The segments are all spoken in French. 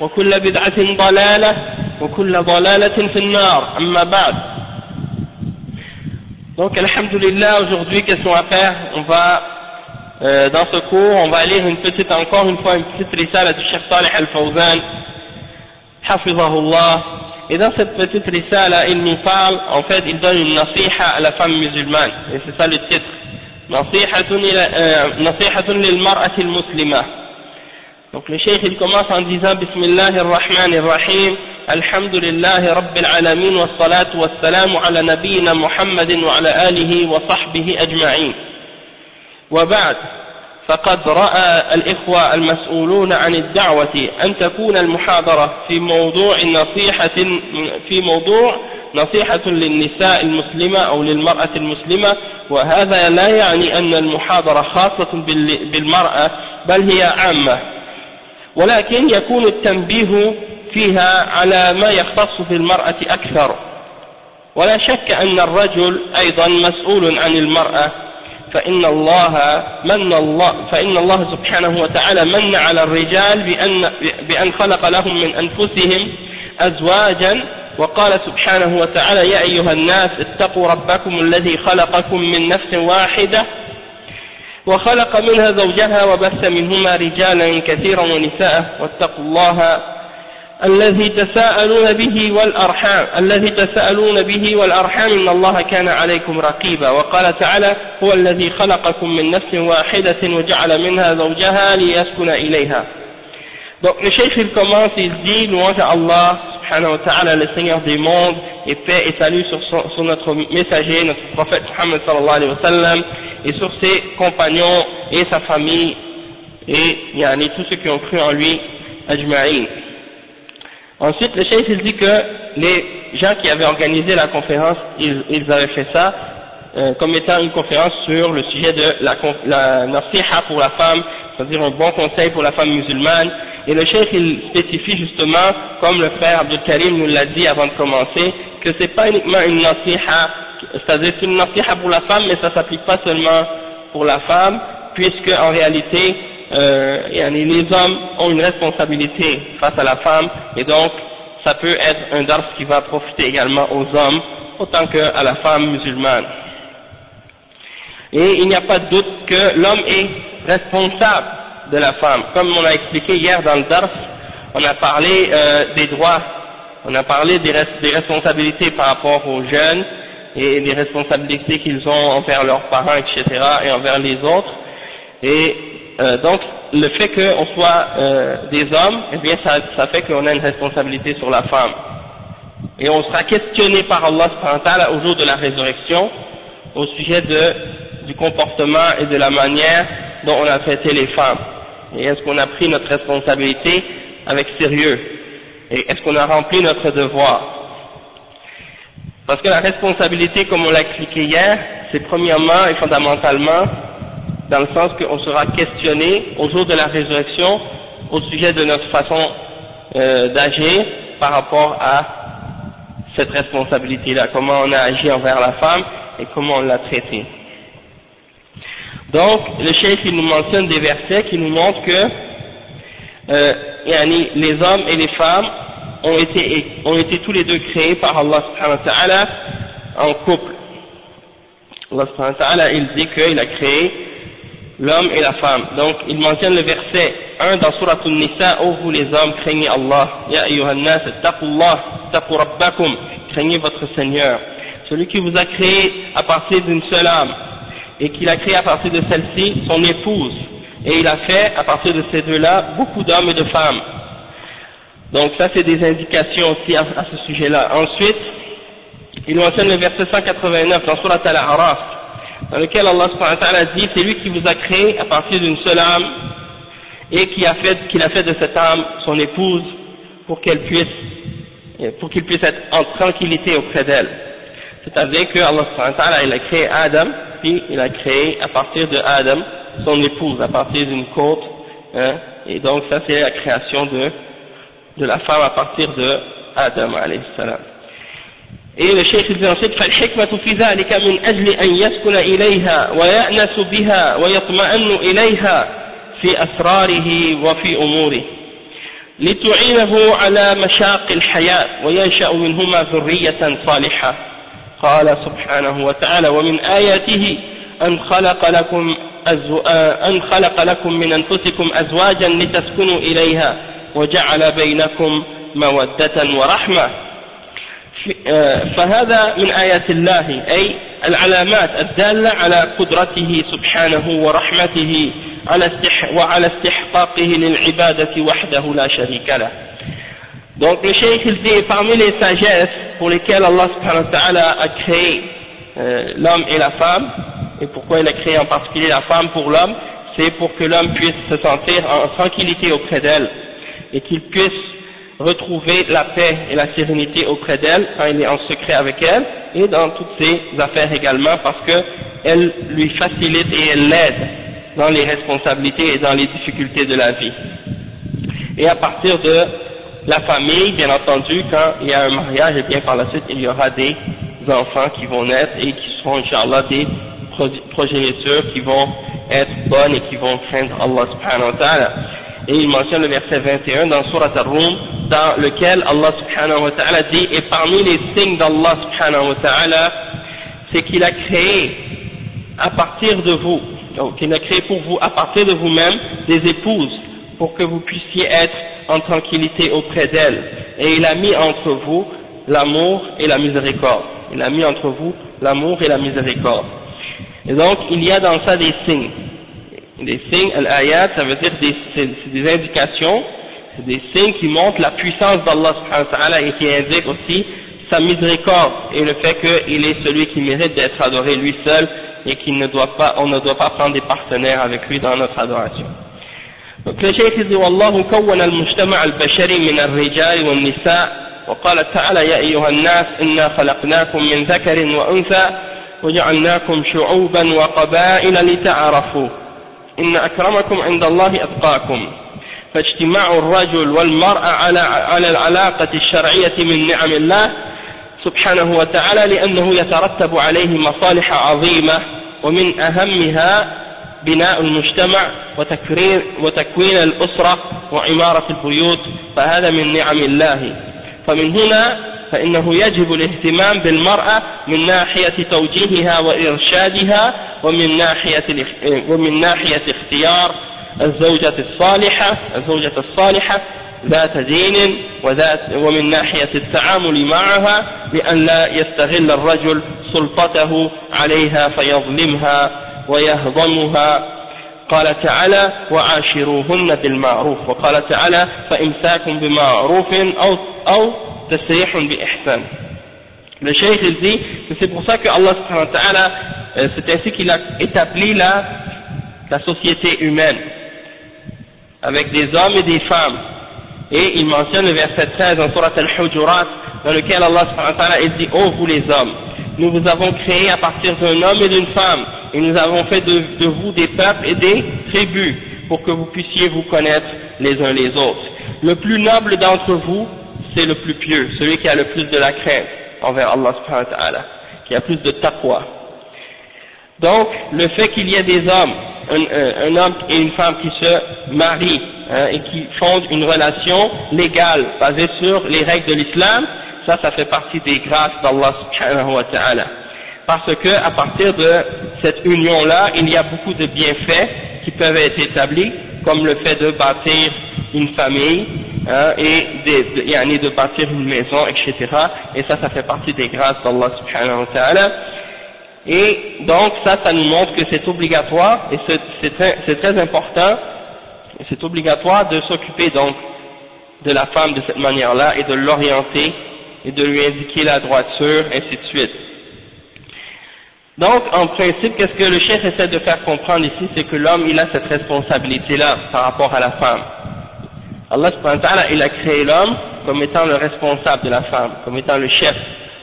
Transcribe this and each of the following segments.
وكل بدعة ضلالة وكل ضلالة في النار أما بعد Donc, Alhamdulillah, aujourd'hui, qu'est-ce qu'on va faire On va, euh, dans ce cours, on va lire une petite, encore une fois, une petite risale du Cheikh Salih Al-Fawzan, Hafizahullah. Et dans cette petite risale, il nous parle, en fait, il donne une nasiha à la femme musulmane. Et c'est ça le titre. Lil mar'ati al-muslima. Donc le cheikh il commence en disant Bismillah ar-Rahman ar-Rahim Alhamdulillah Rabbil Alamin wa salatu wa salamu ala nabiyyina Muhammadin wa ala alihi wa sahbihi ajma'in وبعد فقد رأى الإخوة المسؤولون عن الدعوة أن تكون المحاضرة في موضوع نصيحة في موضوع نصيحة للنساء المسلمة أو للمرأة المسلمة وهذا لا يعني أن المحاضرة خاصة بالمرأة بل هي عامة ولكن يكون التنبيه فيها على ما يختص بالمرأة أكثر. ولا شك أن الرجل أيضا مسؤول عن المرأة فإن الله من الله فإن الله سبحانه وتعالى من على الرجال بأن بأن خلق لهم من أنفسهم أزواجا. وقال سبحانه وتعالى يا أيها الناس اتقوا ربكم الذي خلقكم من نفس واحدة وخلق منها زوجها وبث منهما رجالا كثيرا ونساء واتقوا الله الذي تساءلون به والأرحام الذي تساءلون به والأرحام إن الله كان عليكم رقيبا. وقال تعالى هو الذي خلقكم من نفس واحدة وجعل منها زوجها ليسكن إليها. Donc le cheikh il commence, il dit louange à Allah subhanahu wa ta'ala, le Seigneur des mondes, et paix et salut sur, son, sur notre messager, notre prophète Muhammad sallallahu alayhi wa sallam, et sur ses compagnons et sa famille, et yani, tous ceux qui ont cru en lui, ajma'in. Ensuite, le cheikh il dit que les gens qui avaient organisé la conférence, ils, avaient fait ça euh, comme étant une conférence sur le sujet de la, la nasiha pour la femme, c'est-à-dire un bon conseil pour la femme musulmane. Et le cheikh il spécifie justement, comme le frère Abdul Karim nous l'a dit avant de commencer, que c'est pas uniquement une nasiha, c'est-à-dire c'est une nasiha pour la femme, mais ça s'applique pas seulement pour la femme, puisque en réalité euh, les hommes ont une responsabilité face à la femme et donc ça peut être un dars qui va profiter également aux hommes autant qu'à la femme musulmane. Et il n'y a pas de doute que l'homme est responsable de la femme. Comme on a expliqué hier dans le dars, on a parlé euh, des droits, on a parlé des responsabilités par rapport aux jeunes et des responsabilités qu'ils ont envers leurs parents, etc. et envers les autres. Et euh, donc, le fait qu'on soit euh, des hommes, eh bien, ça, ça fait qu'on a une responsabilité sur la femme. Et on sera questionné par Allah au jour de la résurrection au sujet de, du comportement et de la manière dont on a traité les femmes. Et est-ce qu'on a pris notre responsabilité avec sérieux? Et est-ce qu'on a rempli notre devoir? Parce que la responsabilité, comme on l'a expliqué hier, c'est premièrement et fondamentalement dans le sens qu'on sera questionné au jour de la résurrection au sujet de notre façon euh, d'agir par rapport à cette responsabilité-là, comment on a agi envers la femme et comment on l'a traitée. Donc, le cheikh il nous mentionne des versets qui nous montrent que euh, les hommes et les femmes ont été, ont été tous les deux créés par Allah subhanahu wa ta'ala en couple. Allah subhanahu wa ta'ala, il dit qu'il a créé l'homme et la femme. Donc, il mentionne le verset 1 dans Surah An-Nisa, ô vous les hommes, craignez Allah. Ya ayyuhan nas, taqullah, taqu rabbakum, craignez votre Seigneur. Celui qui vous a créé à partir d'une seule âme, et qu'il a créé à partir de celle-ci son épouse, et il a fait à partir de ces deux-là beaucoup d'hommes et de femmes. Donc ça c'est des indications aussi à, ce sujet-là. Ensuite, il mentionne le verset 189 dans Surat Al-A'raf, dans lequel Allah dit c'est lui qui vous a créé à partir d'une seule âme et qui a fait qu'il a fait de cette âme son épouse pour qu'elle puisse pour qu'il puisse être en tranquillité auprès d'elle. C'est-à-dire que Allah il a créé Adam, puis il a créé à partir de Adam son épouse, à partir d'une côte, hein, et donc ça c'est la création de, de la femme à partir de Adam alayhi salam. Et le cheikh dit ensuite فالحكمة في ذلك من أجل أن يسكن إليها ويأنس بها ويطمئن إليها في أسراره وفي أموره لتعينه على مشاق الحياة وينشأ منهما ذرية صالحة قال سبحانه وتعالى ومن آياته أن خلق لكم أن خلق لكم من أنفسكم أزواجا لتسكنوا إليها وجعل بينكم مودة ورحمة فهذا من آيات الله أي العلامات الدالة على قدرته سبحانه ورحمته على وعلى استحقاقه للعبادة وحده لا شريك له Donc le cheikh il dit parmi les sagesses pour lesquelles Allah subhanahu wa ta'ala a créé euh, l'homme et la femme, et pourquoi il a créé en particulier la femme pour l'homme, c'est pour que l'homme puisse se sentir en tranquillité auprès d'elle, et qu'il puisse retrouver la paix et la sérénité auprès d'elle quand il est en secret avec elle, et dans toutes ses affaires également, parce qu'elle lui facilite et elle l'aide dans les responsabilités et dans les difficultés de la vie. Et à partir de la famille, bien entendu, quand il y a un mariage, et bien par la suite, il y aura des enfants qui vont naître et qui seront, Inch'Allah, des progénitures qui vont être bonnes et qui vont craindre Allah subhanahu wa ta'ala. Et il mentionne le verset 21 dans Surat Ar-Rum, dans lequel Allah subhanahu wa ta'ala dit, et parmi les signes d'Allah subhanahu wa ta'ala, c'est qu'il a créé à partir de vous, donc il a créé pour vous, à partir de vous-même, des épouses, pour que vous puissiez être en tranquillité auprès d'elle. Et il a mis entre vous l'amour et la miséricorde. Il a mis entre vous l'amour et la miséricorde. Et donc, il y a dans ça des signes. Des signes, al-ayat, ça veut dire des, des indications, des signes qui montrent la puissance d'Allah et qui indiquent aussi sa miséricorde et le fait qu'il est celui qui mérite d'être adoré lui seul et qu'on ne doit pas, on ne doit pas prendre des partenaires avec lui dans notre adoration. فشيخ والله كون المجتمع البشري من الرجال والنساء وقال تعالى يا أيها الناس إنا خلقناكم من ذكر وأنثى وجعلناكم شعوبا وقبائل لتعارفوا إن أكرمكم عند الله أتقاكم. فاجتماع الرجل والمرأة على على العلاقة الشرعية من نعم الله سبحانه وتعالى لأنه يترتب عليه مصالح عظيمة ومن أهمها بناء المجتمع وتكوين, وتكوين الأسرة وعمارة البيوت فهذا من نعم الله. فمن هنا فإنه يجب الاهتمام بالمرأة من ناحية توجيهها وإرشادها ومن ناحية, ومن ناحية اختيار الزوجة الصالحة الزوجة الصالحة ذات دين وذات ومن ناحية التعامل معها بأن لا يستغل الرجل سلطته عليها فيظلمها ويهضمها. قال تعالى وعاشروهن بالمعروف. وقال تعالى فإمساك بمعروف أو, أو bi-ihsan. Le cheikh dit que c'est pour ça que Allah subhanahu wa ta'ala, euh, c'est ainsi qu'il a établi la, société humaine, avec des hommes et des femmes. Et il mentionne le verset 13 dans Surat al-Hujurat, dans lequel Allah subhanahu wa ta'ala dit, ô vous les hommes, nous vous avons créé à partir d'un homme et d'une femme, et nous avons fait de, vous des peuples et des tribus, pour que vous puissiez vous connaître les uns les autres. Le plus noble d'entre vous c'est le plus pieux, celui qui a le plus de la crainte envers Allah subhanahu wa ta'ala, qui a plus de taqwa. Donc, le fait qu'il y ait des hommes, un, homme et une femme qui se marient hein, et qui fondent une relation légale basée sur les règles de l'islam, ça, ça fait partie des grâces d'Allah subhanahu wa ta'ala. Parce que à partir de cette union-là, il y a beaucoup de bienfaits qui peuvent être établis, comme le fait de bâtir une famille, hein, et de, de bâtir une maison, etc. Et ça, ça fait partie des grâces d'Allah subhanahu wa ta'ala. Et donc ça, ça nous montre que c'est obligatoire, et c'est très, très, important, c'est obligatoire de s'occuper donc de la femme de cette manière-là, et de l'orienter, et de lui indiquer la droiture, ainsi de suite. Donc, en principe, qu'est-ce que le chef essaie de faire comprendre ici, c'est que l'homme, il a cette responsabilité-là par rapport à la femme. Allah il a créé l'homme comme étant le responsable de la femme, comme étant le chef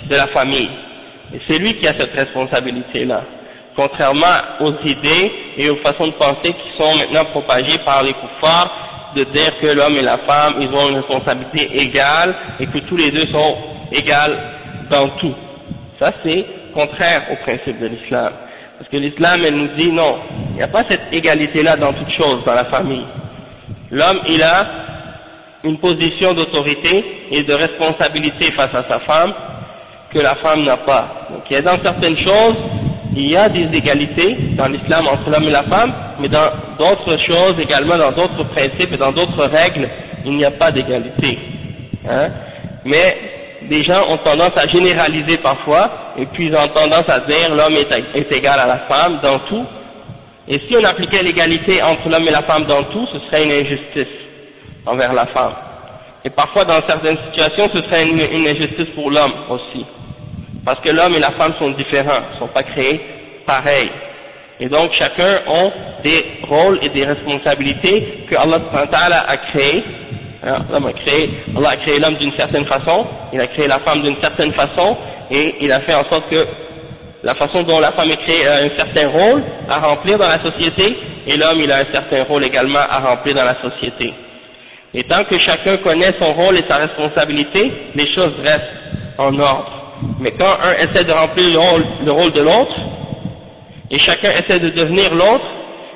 de la famille. Et c'est lui qui a cette responsabilité-là. Contrairement aux idées et aux façons de penser qui sont maintenant propagées par les koufars, de dire que l'homme et la femme, ils ont une responsabilité égale et que tous les deux sont égales dans tout. Ça, c'est contraire au principe de l'islam. Parce que l'islam, elle nous dit non, il n'y a pas cette égalité-là dans toutes choses, dans la famille. L'homme, il a une position d'autorité et de responsabilité face à sa femme que la femme n'a pas. Donc il y a dans certaines choses, il y a des égalités dans l'islam entre l'homme et la femme, mais dans d'autres choses également, dans d'autres principes et dans d'autres règles, il n'y a pas d'égalité. Hein? Mais des gens ont tendance à généraliser parfois, et puis ils ont tendance à dire l'homme est, égal à la femme dans tout. Et si on appliquait l'égalité entre l'homme et la femme dans tout, ce serait une injustice envers la femme. Et parfois, dans certaines situations, ce serait une injustice pour l'homme aussi. Parce que l'homme et la femme sont différents, ne sont pas créés pareils. Et donc chacun a des rôles et des responsabilités que Allah a créés. Hein, a créé, Allah a créé l'homme d'une certaine façon, il a créé la femme d'une certaine façon, et il a fait en sorte que la façon dont la femme est créée a un certain rôle à remplir dans la société, et l'homme il a un certain rôle également à remplir dans la société. Et tant que chacun connaît son rôle et sa responsabilité, les choses restent en ordre. Mais quand un essaie de remplir le rôle, de l'autre, et chacun essaie de devenir l'autre,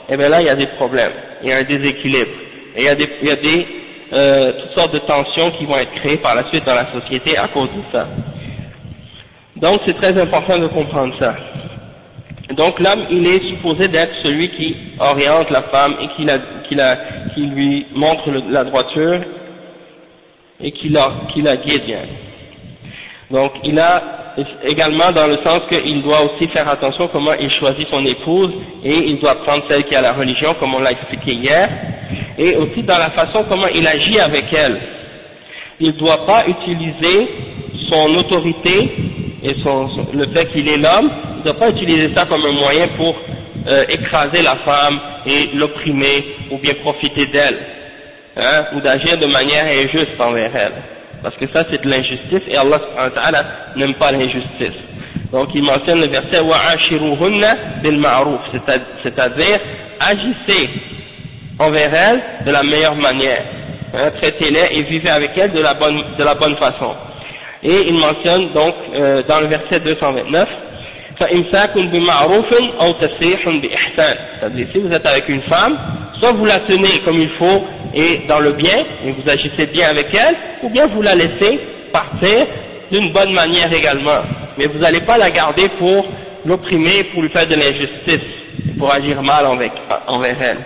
eh bien là, il y a des problèmes, il y a un déséquilibre, et il y a, des, il y a des, euh, toutes sortes de tensions qui vont être créées par la suite dans la société à cause de ça. Donc c'est très important de comprendre ça. Donc l'homme, il est supposé d'être celui qui oriente la femme et qui, la, qui, la, qui lui montre la droiture et qui la, qui la guide bien. Donc il a également dans le sens qu'il doit aussi faire attention comment il choisit son épouse et il doit prendre celle qui a la religion comme on l'a expliqué hier et aussi dans la façon comment il agit avec elle. Il ne doit pas utiliser son autorité et son, le fait qu'il est l'homme, il ne doit pas utiliser ça comme un moyen pour euh, écraser la femme et l'opprimer ou bien profiter d'elle hein, ou d'agir de manière injuste envers elle parce que ça c'est de l'injustice et Allah n'aime pas l'injustice. Donc il mentionne le verset وَعَاشِرُهُنَّ بِالْمَعْرُوفِ c'est-à-dire agissez envers elles de la meilleure manière, hein, traitez-les et vivez avec elles de la bonne, de la bonne façon. Et il mentionne donc euh, dans le verset 229 c'est-à-dire si vous êtes avec une femme, soit vous la tenez comme il faut et dans le bien, et vous agissez bien avec elle, ou bien vous la laissez partir d'une bonne manière également. Mais vous n'allez pas la garder pour l'opprimer, pour lui faire de l'injustice, pour agir mal envers elle.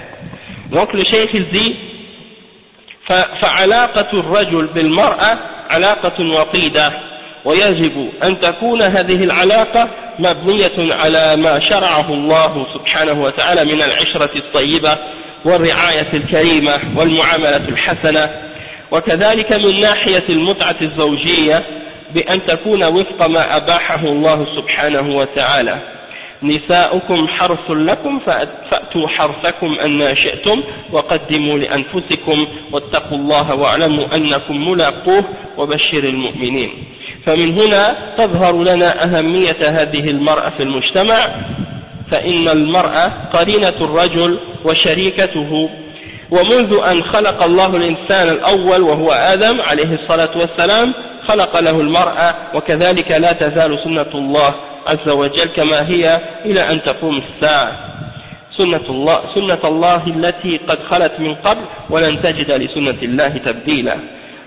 Donc le cheikh il dit فعلاقة الرجل بالمرأة علاقة وطيدة ويجب أن تكون هذه العلاقة مبنية على ما شرعه الله سبحانه وتعالى من العشرة الطيبة والرعاية الكريمة والمعاملة الحسنة. وكذلك من ناحية المتعة الزوجية بأن تكون وفق ما أباحه الله سبحانه وتعالى. نساؤكم حرث لكم فأتوا حرثكم أن شئتم وقدموا لأنفسكم واتقوا الله واعلموا أنكم ملاقوه وبشر المؤمنين. فمن هنا تظهر لنا أهمية هذه المرأة في المجتمع فإن المرأة قرينة الرجل وشريكته. ومنذ أن خلق الله الإنسان الأول وهو آدم عليه الصلاة والسلام خلق له المرأة وكذلك لا تزال سنة الله عز وجل كما هي إلى أن تقوم الساعة سنة الله, سنة الله التي قد خلت من قبل ولن تجد لسنة الله تبديلا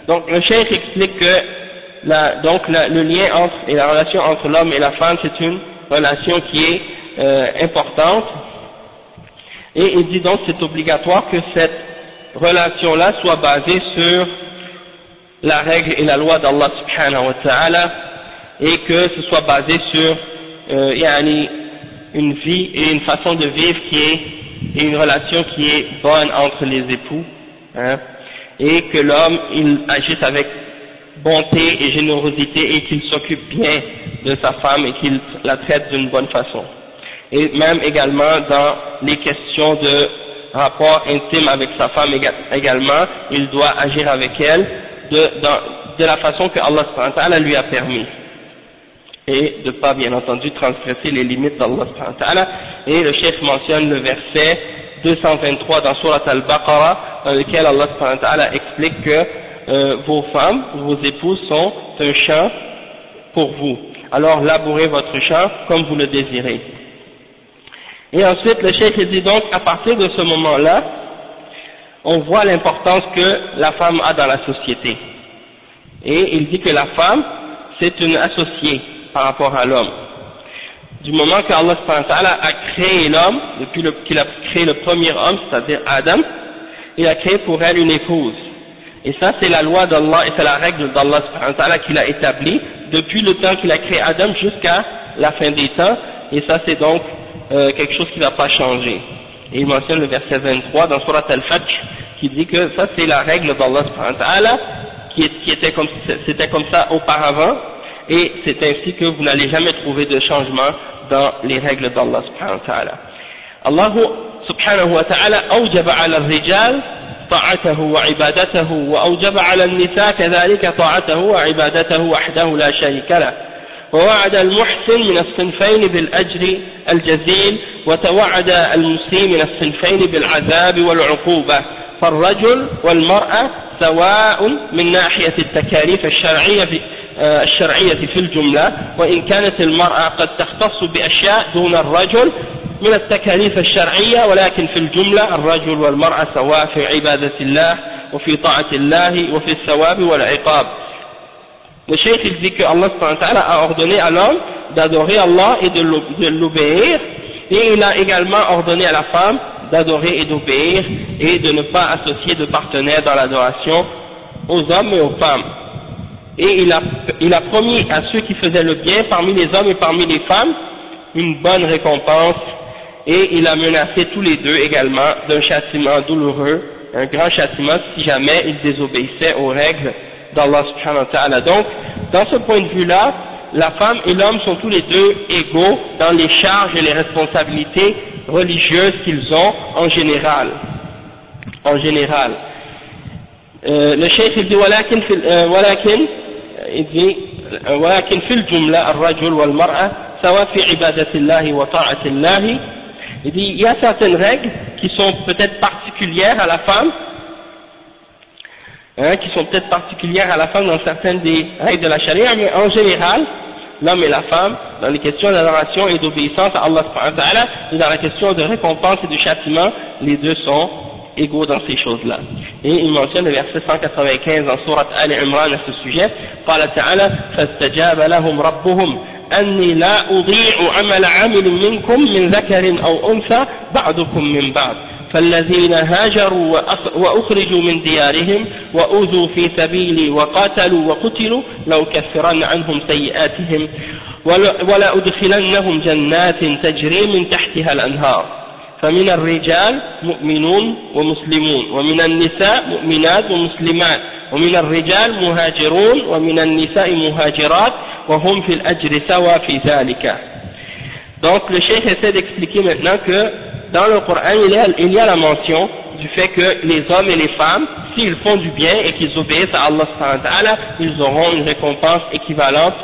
donc le cheikh explique que la, donc la, le lien entre et la relation entre l'homme et la femme c'est une relation qui est euh, importante et il dit donc c'est obligatoire que cette relation là soit basée sur la règle et la loi d'Allah subhanahu wa ta'ala et que ce soit basé sur euh, une vie et une façon de vivre qui est et une relation qui est bonne entre les époux hein, et que l'homme il agisse avec bonté et générosité et qu'il s'occupe bien de sa femme et qu'il la traite d'une bonne façon. Et même également dans les questions de rapport intime avec sa femme également il doit agir avec elle de la façon que Allah lui a permis et de ne pas bien entendu transgresser les limites d'Allah et le chef mentionne le verset 223 dans Surat Al-Baqarah dans lequel Allah explique que euh, vos femmes, vos épouses sont un champ pour vous. Alors labourez votre champ comme vous le désirez. Et ensuite le chef dit donc à partir de ce moment là on voit l'importance que la femme a dans la société. Et il dit que la femme c'est une associée par rapport à l'homme. Du moment qu'Allah a créé l'homme, depuis qu'il a créé le premier homme, c'est-à-dire Adam, il a créé pour elle une épouse. Et ça, c'est la loi d'Allah et c'est la règle d'Allah qu'il a établie depuis le temps qu'il a créé Adam jusqu'à la fin des temps. Et ça, c'est donc euh, quelque chose qui ne va pas changer. Et il mentionne le verset 23 dans Surat Al-Fajr qui dit que ça, c'est la règle d'Allah qui, qui était comme ça auparavant et c'est ainsi que vous n'allez jamais trouver de changement dans les règles d'Allah subhanahu wa ta'ala. Allah subhanahu wa ta'ala أوجب على الرجال طاعته وعبادته وأوجب على النساء كذلك طاعته وعبادته وحده لا شريك له ووعد المحسن من الصنفين بالأجر الجزيل وتوعد المسيء من الصنفين بالعذاب والعقوبة فالرجل والمرأة سواء من ناحية التكاليف الشرعية آه، الشرعية في الجملة وإن كانت المرأة قد تختص بأشياء دون الرجل من التكاليف الشرعية ولكن في الجملة الرجل والمرأة سواء في عبادة الله وفي طاعة الله وفي الثواب والعقاب. الشيخ يقول الله سبحانه وتعالى أعضني ألم d'adorer Allah et de l'obéir et il a également ordonné à la femme d'adorer et d'obéir et de ne pas associer de partenaire dans l'adoration aux hommes et aux femmes. Et il a, promis à ceux qui faisaient le bien parmi les hommes et parmi les femmes une bonne récompense et il a menacé tous les deux également d'un châtiment douloureux, un grand châtiment si jamais ils désobéissaient aux règles d'Allah subhanahu wa ta'ala. Donc, dans ce point de vue-là, la femme et l'homme sont tous les deux égaux dans les charges et les responsabilités religieuses qu'ils ont en général. En général. Euh, le chef il dit il dit ولكن في الجملة الرجل والمرأة سواء في عبادة الله وطاعة الله il dit il y a certaines règles qui sont peut-être particulières à la femme hein, qui sont peut-être particulières à la femme dans certaines des règles de la charia mais en général l'homme et la femme dans les questions d'adoration et d'obéissance à Allah et dans la question de récompense et de châtiment les deux sont égaux dans ces choses-là. Et il mentionne le verset 195 dans Surat Al-Imran à ce sujet. قال تعالى فاستجاب لهم ربهم أني لا أضيع عمل عامل منكم من ذكر أو أنثى بعضكم من بعض فالذين هاجروا وأخرجوا من ديارهم وأوذوا في سبيلي وقاتلوا وقتلوا لو كفرن عنهم سيئاتهم ولا أدخلنهم جنات تجري من تحتها الأنهار فمن الرجال مؤمنون ومسلمون ومن النساء مؤمنات ومسلمات ومن الرجال مهاجرون ومن النساء مهاجرات وهم في الأجر سوا في ذلك Donc le cheikh essaie d'expliquer maintenant que dans le Coran il y, a, il y a la mention du fait que les hommes et les femmes, s'ils font du bien et qu'ils obéissent à Allah ils auront une récompense équivalente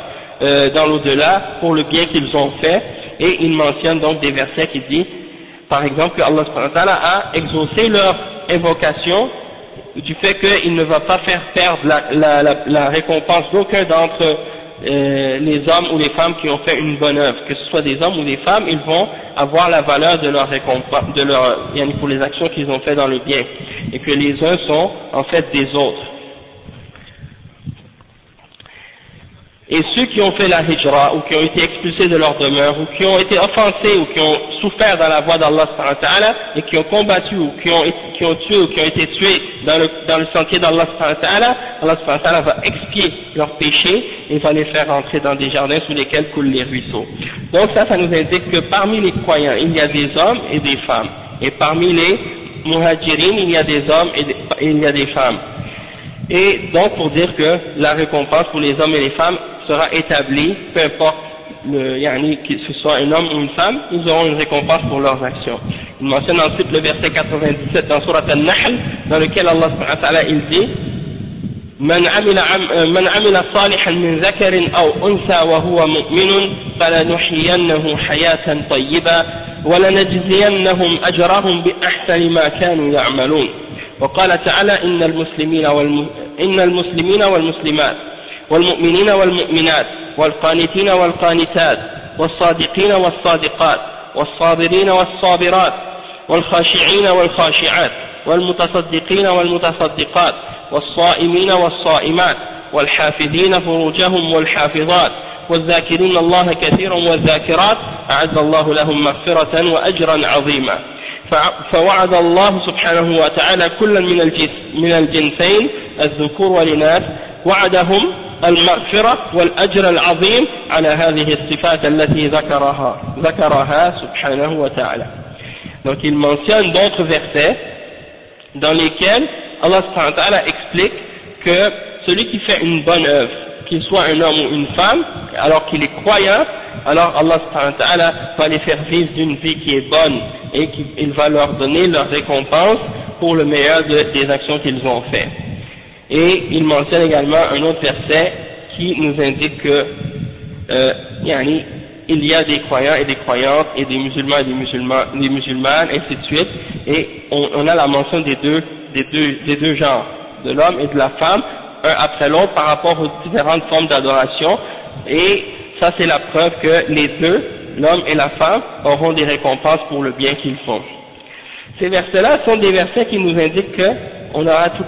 euh, dans l'au-delà pour le bien qu'ils ont fait. Et il mentionne donc des versets qui disent par exemple Allah a exaucé leur invocation du fait qu'il ne va pas faire perdre la, récompense d'aucun d'entre euh, les hommes ou les femmes qui ont fait une bonne œuvre, que ce soit des hommes ou des femmes, ils vont avoir la valeur de leur récompense, de leur, pour les actions qu'ils ont fait dans le bien, et que les uns sont en fait des autres. Et ceux qui ont fait la hijra, ou qui ont été expulsés de leur demeure, ou qui ont été offensés, ou qui ont souffert dans la voie d'Allah et qui ont combattu, ou qui ont, qui ont tué, ou qui ont été tués dans le, dans le sentier d'Allah Allah va expier leurs péchés et va les faire entrer dans des jardins sous lesquels coulent les ruisseaux. Donc ça, ça nous indique que parmi les croyants, il y a des hommes et des femmes. Et parmi les muhajirines, il y a des hommes et, il y a des femmes. Et donc pour dire que la récompense pour les hommes et les femmes sera établi, peu importe le, yani, que ce soit un homme ou une femme, ils auront une récompense pour leurs actions. Il mentionne ensuite le verset 97 dans Surat Al-Nahl, dans lequel Allah il dit من عمل, من عمل صالحا من ذكر أو أنثى وهو مؤمن فلنحيينه حياة طيبة ولنجزينهم أجرهم بأحسن ما كانوا يعملون وقال تعالى إن المسلمين, والم... إن المسلمين والمسلمات والمؤمنين والمؤمنات والقانتين والقانتات والصادقين والصادقات والصابرين والصابرات والخاشعين والخاشعات والمتصدقين والمتصدقات والصائمين والصائمات والحافظين فروجهم والحافظات والذاكرين الله كثيرا والذاكرات أعد الله لهم مغفرة وأجرا عظيما. فوعد الله سبحانه وتعالى كلا من الجنسين الذكور والإناث وعدهم المغفرة والأجر العظيم على هذه الصفات التي ذكرها ذكرها سبحانه وتعالى donc il mentionne d'autres versets dans lesquels Allah subhanahu wa ta'ala explique que celui qui fait une bonne œuvre qu'il soit un homme ou une femme alors qu'il est croyant alors Allah subhanahu wa ta'ala va les faire vivre d'une vie qui est bonne et qu'il va leur donner leur récompense pour le meilleur des actions qu'ils ont faites et il mentionne également un autre verset qui nous indique que euh, il y a des croyants et des croyantes et des musulmans et des musulmans, des musulmanes, ainsi de suite, et on, a la mention des deux, des deux, des deux genres, de l'homme et de la femme, un après l'autre par rapport aux différentes formes d'adoration, et ça c'est la preuve que les deux, l'homme et la femme, auront des récompenses pour le bien qu'ils font. Ces versets-là sont des versets qui nous indiquent qu'on aura tout,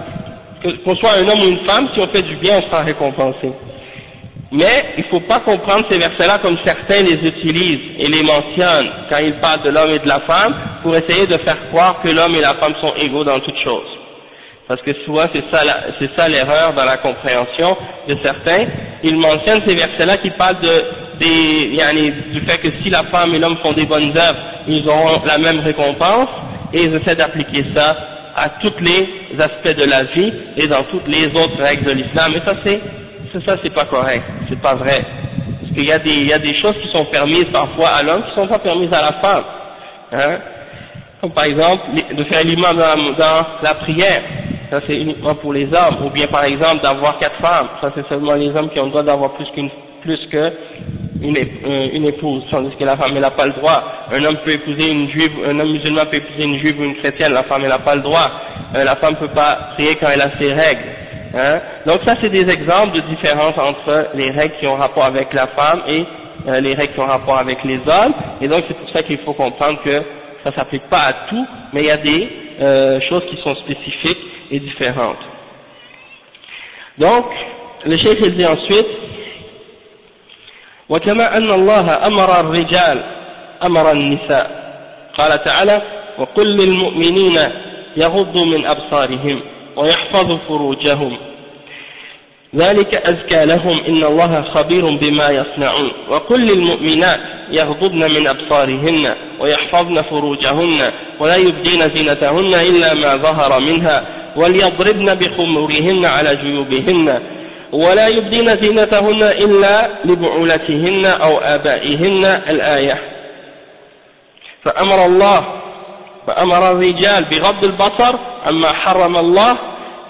qu'on soit un homme ou une femme, si on fait du bien, on sera récompensé. Mais il ne faut pas comprendre ces versets-là comme certains les utilisent et les mentionnent quand ils parlent de l'homme et de la femme pour essayer de faire croire que l'homme et la femme sont égaux dans toutes choses. Parce que souvent c'est ça, l'erreur dans la compréhension de certains. Ils mentionnent ces versets-là qui parlent de, des, du fait que si la femme et l'homme font des bonnes œuvres, ils auront la même récompense et ils essaient d'appliquer ça à tous les aspects de la vie et dans toutes les autres règles de l'islam. Et ça c'est, ça c'est pas correct, c'est pas vrai. Parce qu'il y a des, il y a des choses qui sont permises parfois à l'homme qui sont pas permises à la femme. Hein? Comme par exemple, de faire l'imam dans, dans, la prière. Ça c'est uniquement pour les hommes. Ou bien par exemple d'avoir quatre femmes. Ça c'est seulement les hommes qui ont le droit d'avoir plus qu'une, plus que une, euh, épouse, tandis que la femme n'a pas le droit. Un homme peut épouser une juive, un homme musulman peut épouser une juive ou une chrétienne, la femme n'a pas le droit. Euh, la femme ne peut pas prier quand elle a ses règles. Hein. Donc ça c'est des exemples de différence entre les règles qui ont rapport avec la femme et euh, les règles qui ont rapport avec les hommes. Et donc c'est pour ça qu'il faut comprendre que ça s'applique pas à tout, mais il y a des choses qui sont spécifiques et différentes. Donc, le chef dit ensuite, وكما أن الله أمر الرجال أمر النساء. قال تعالى وقل للمؤمنين يغضوا من أبصارهم ويحفظوا فروجهم. ذلك أزكى لهم إن الله خبير بما يصنعون. وقل للمؤمنات يغضضن من أبصارهن ويحفظن فروجهن ولا يبدين زينتهن إلا ما ظهر منها وليضربن بخمورهن على جيوبهن ولا يبدين زينتهن إلا لبعولتهن أو آبائهن الآية. فأمر الله فأمر الرجال بغض البصر عما حرم الله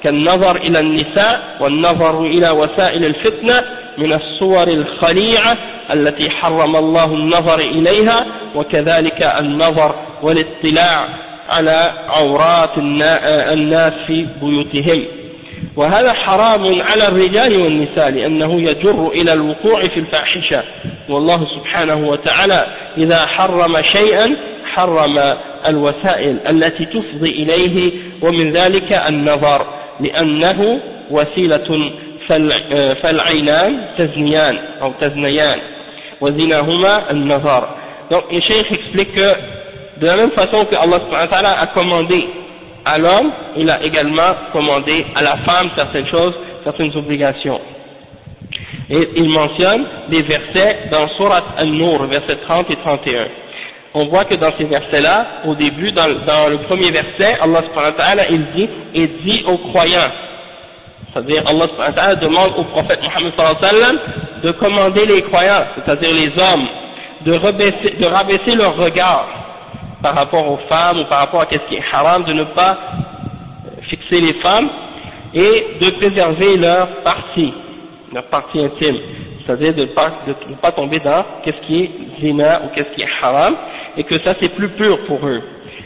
كالنظر إلى النساء والنظر إلى وسائل الفتنة من الصور الخليعة التي حرم الله النظر إليها وكذلك النظر والاطلاع على عورات الناس في بيوتهم. وهذا حرام على الرجال والنساء لأنه يجر إلى الوقوع في الفاحشة. والله سبحانه وتعالى إذا حرم شيئا حرم الوسائل التي تفضي إليه ومن ذلك النظر لأنه وسيلة فالعينان تزنيان أو تزنيان وزناهما النظر. Donc le cheikh explique que de la même façon que Allah a commandé à l'homme, il a également commandé à la femme certaines choses, certaines obligations. Et il mentionne des versets dans Surat An-Nur, versets 30 et 31. On voit que dans ces versets-là, au début, dans, le premier verset, Allah il dit, et dit aux croyants, c'est-à-dire Allah demande au prophète Muhammad de commander les croyants, c'est-à-dire les hommes, de rabaisser leur regard par rapport aux femmes ou par rapport à ce qui est haram, de ne pas fixer les femmes et de préserver leur partie, leur partie intime, c'est-à-dire de ne pas, tomber dans qu'est-ce qui est zina ou qu'est-ce qui est haram, et que ça c'est plus pur pour eux.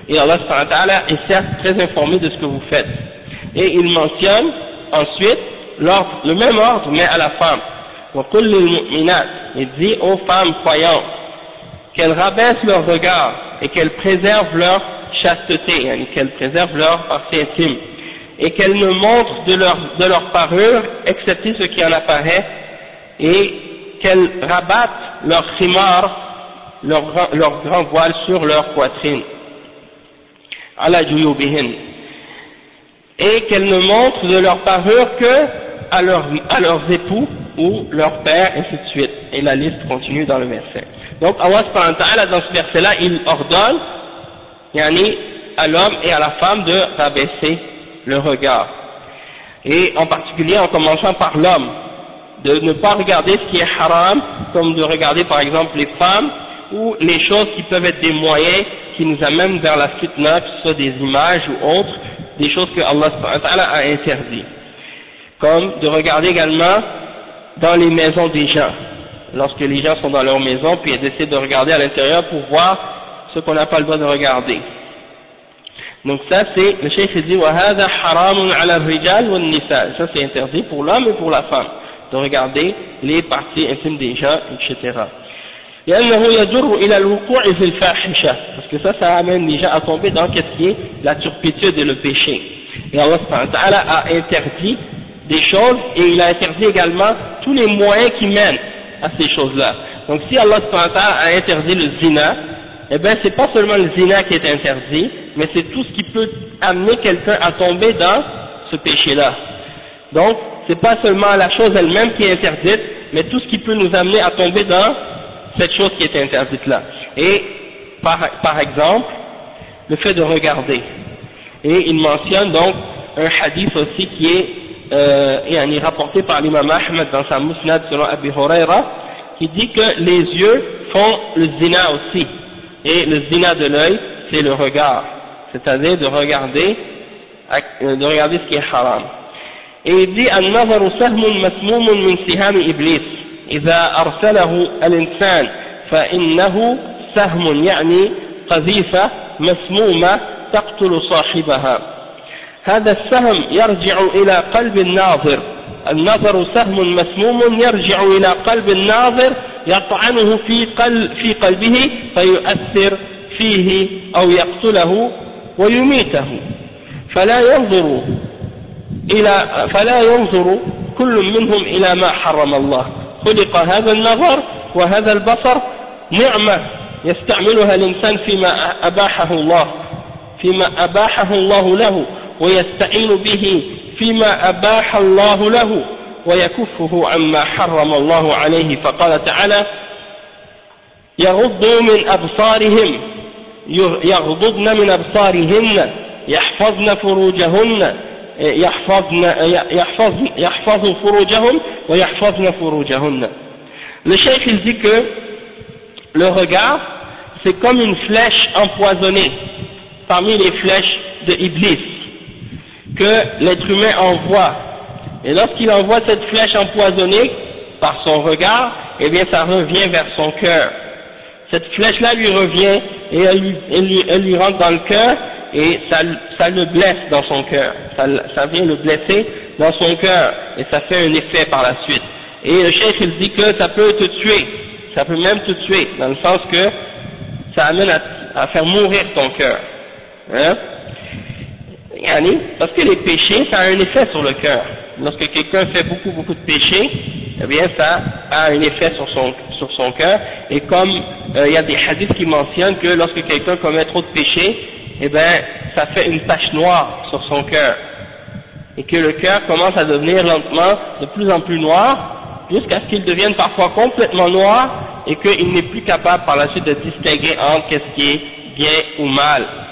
Et Allah est certes très informé de ce que vous faites. Et il mentionne ensuite le même ordre mais à la femme. Il dit aux femmes croyantes qu'elles rabaissent leur regard et qu'elles préservent leur chasteté, qu'elles préservent leur partie intime, et qu'elles ne montrent de leur, de leur parure, excepté ce qui en apparaît, et qu'elles rabattent leur khimar, leur, leur grand voile sur leur poitrine, à la et qu'elles ne montrent de leur parure que à, à leurs époux ou leur père, et ainsi de suite. Et la liste continue dans le verset. Donc Allah dans ce verset-là, il ordonne yani, à l'homme et à la femme de rabaisser le regard. Et en particulier en commençant par l'homme, de ne pas regarder ce qui est haram, comme de regarder par exemple les femmes, ou les choses qui peuvent être des moyens qui nous amènent vers la fitna, que ce soit des images ou autres, des choses que Allah a interdit. Comme de regarder également dans les maisons des gens lorsque les gens sont dans leur maison, puis ils essaient de regarder à l'intérieur pour voir ce qu'on n'a pas le droit de regarder. Donc ça c'est, le cheikh dit, وَهَذَا حَرَامٌ عَلَى الرِّجَالِ وَالنِّسَاءِ Ça c'est interdit pour l'homme et pour la femme, de regarder les parties intimes des gens, etc. لأنه يجر إلى الوقوع في الفاحشة parce que ça, ça amène les gens à tomber dans ce qui est la turpitude et le péché. Et Allah a interdit des choses et il a interdit également tous les moyens qui mènent à ces choses-là. Donc si Allah a interdit le zina, eh bien c'est pas seulement le zina qui est interdit, mais c'est tout ce qui peut amener quelqu'un à tomber dans ce péché-là. Donc c'est pas seulement la chose elle-même qui est interdite, mais tout ce qui peut nous amener à tomber dans cette chose qui est interdite là. Et par, par exemple, le fait de regarder. Et il mentionne donc un hadith aussi qui est euh, rapporté par l'imam Ahmed dans sa musnad selon Abi Huraira, qui dit que les yeux font le zina aussi. Et le zina de l'œil, c'est le regard. C'est-à-dire de regarder, euh, de regarder ce qui est haram. Et il dit, النظر سهم مسموم من سهام إبليس إذا أرسله الإنسان فإنه سهم يعني قذيفة مسمومة تقتل صاحبها هذا السهم يرجع إلى قلب الناظر. النظر سهم مسموم يرجع إلى قلب الناظر يطعنه في, قلب في قلبه فيؤثر فيه أو يقتله ويميته. فلا ينظر إلى فلا ينظر كل منهم إلى ما حرم الله. خلق هذا النظر وهذا البصر نعمة يستعملها الإنسان فيما أباحه الله فيما أباحه الله له. ويستعين به فيما أباح الله له ويكفه عما حرم الله عليه. فقال تعالى يغضوا من أبصارهم يغضضن من أبصارهن يحفظن فروجهن يحفظن يحفظن يحفظن فروجهم ويحفظن فروجهن. Dit que le regard c'est comme une flèche empoisonnée parmi les flèches de Iblis. Que l'être humain envoie. Et lorsqu'il envoie cette flèche empoisonnée par son regard, eh bien ça revient vers son cœur. Cette flèche-là lui revient et elle lui, elle lui, rentre dans le cœur et ça, ça, le blesse dans son cœur. Ça, ça, vient le blesser dans son cœur et ça fait un effet par la suite. Et le chef il dit que ça peut te tuer, ça peut même te tuer, dans le sens que ça amène à, faire mourir ton cœur. Hein? Parce que les péchés, ça a un effet sur le cœur. Lorsque quelqu'un fait beaucoup, beaucoup de péchés, eh bien, ça a un effet sur son, sur son cœur. Et comme euh, il y a des hadiths qui mentionnent que lorsque quelqu'un commet trop de péchés, eh bien, ça fait une tache noire sur son cœur. Et que le cœur commence à devenir lentement de plus en plus noir, jusqu'à ce qu'il devienne parfois complètement noir, et qu'il n'est plus capable par la suite de distinguer entre qu'est-ce qui est bien ou mal.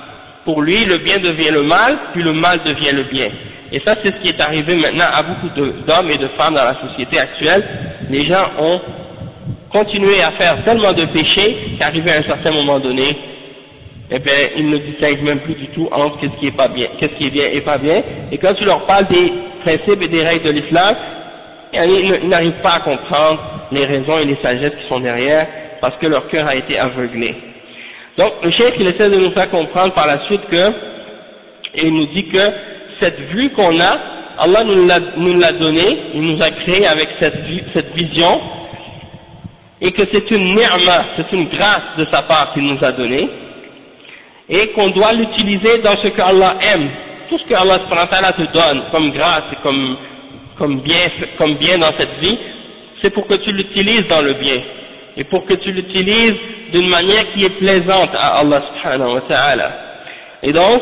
Pour lui, le bien devient le mal, puis le mal devient le bien. Et ça, c'est ce qui est arrivé maintenant à beaucoup d'hommes et de femmes dans la société actuelle. Les gens ont continué à faire tellement de péchés qu'arrivé à un certain moment donné, eh bien, ils ne distinguent même plus du tout entre qu'est-ce qui est pas bien, qu'est-ce qui est bien et pas bien. Et quand tu leur parles des principes et des règles de l'islam, ils n'arrivent pas à comprendre les raisons et les sagesses qui sont derrière parce que leur cœur a été aveuglé. Donc, le chef, il essaie de nous faire comprendre par la suite que, et il nous dit que cette vue qu'on a, Allah nous l'a donnée, il nous a créé avec cette, cette vision, et que c'est une ni'ma, c'est une grâce de sa part qu'il nous a donnée, et qu'on doit l'utiliser dans ce qu'Allah aime. Tout ce que Allah te donne comme grâce et comme, comme, bien, comme bien dans cette vie, c'est pour que tu l'utilises dans le bien, et pour que tu l'utilises d'une manière qui est plaisante à Allah subhanahu wa ta'ala. Et donc,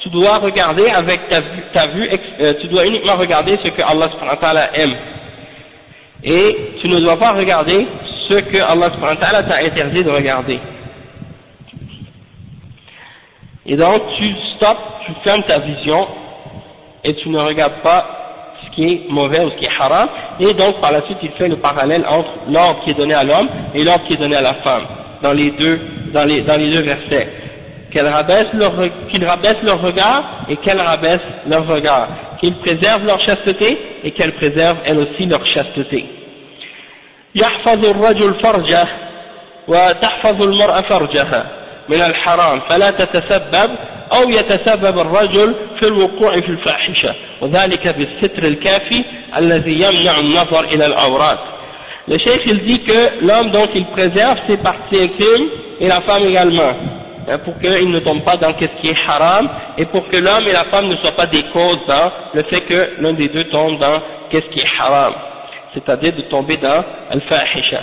tu dois regarder avec ta vue, euh, tu dois uniquement regarder ce que Allah subhanahu wa ta'ala aime. Et tu ne dois pas regarder ce que Allah subhanahu wa ta'ala t'a interdit de regarder. Et donc tu stops, tu fermes ta vision et tu ne regardes pas qui est mauvais ou ce qui est haram. Et donc par la suite il fait le parallèle entre l'ordre qui est donné à l'homme et l'ordre qui est donné à la femme dans les deux, dans les, dans les deux versets qu'ils rabaissent leur, leur regard et qu'elles rabaissent leur regard, qu'ils préservent leur chasteté et qu'elles préservent elles aussi leur chasteté. يحفظ الرجل فرجه وتحفظ المرأة فرجها من الحرام فلا تتسبب أو يتسبب الرجل في الوقوع في الفاحشة وذلك بالستر الكافي الذي يمنع النظر إلى العورات Le chef il dit que l'homme donc il préserve ses parties intimes et la femme également Hein, pour qu'il ne tombe pas dans ce qui est haram et pour que l'homme et la femme ne soient pas des causes dans le fait que l'un des deux tombe dans ce qui est haram, c'est-à-dire de tomber dans al-fahisha.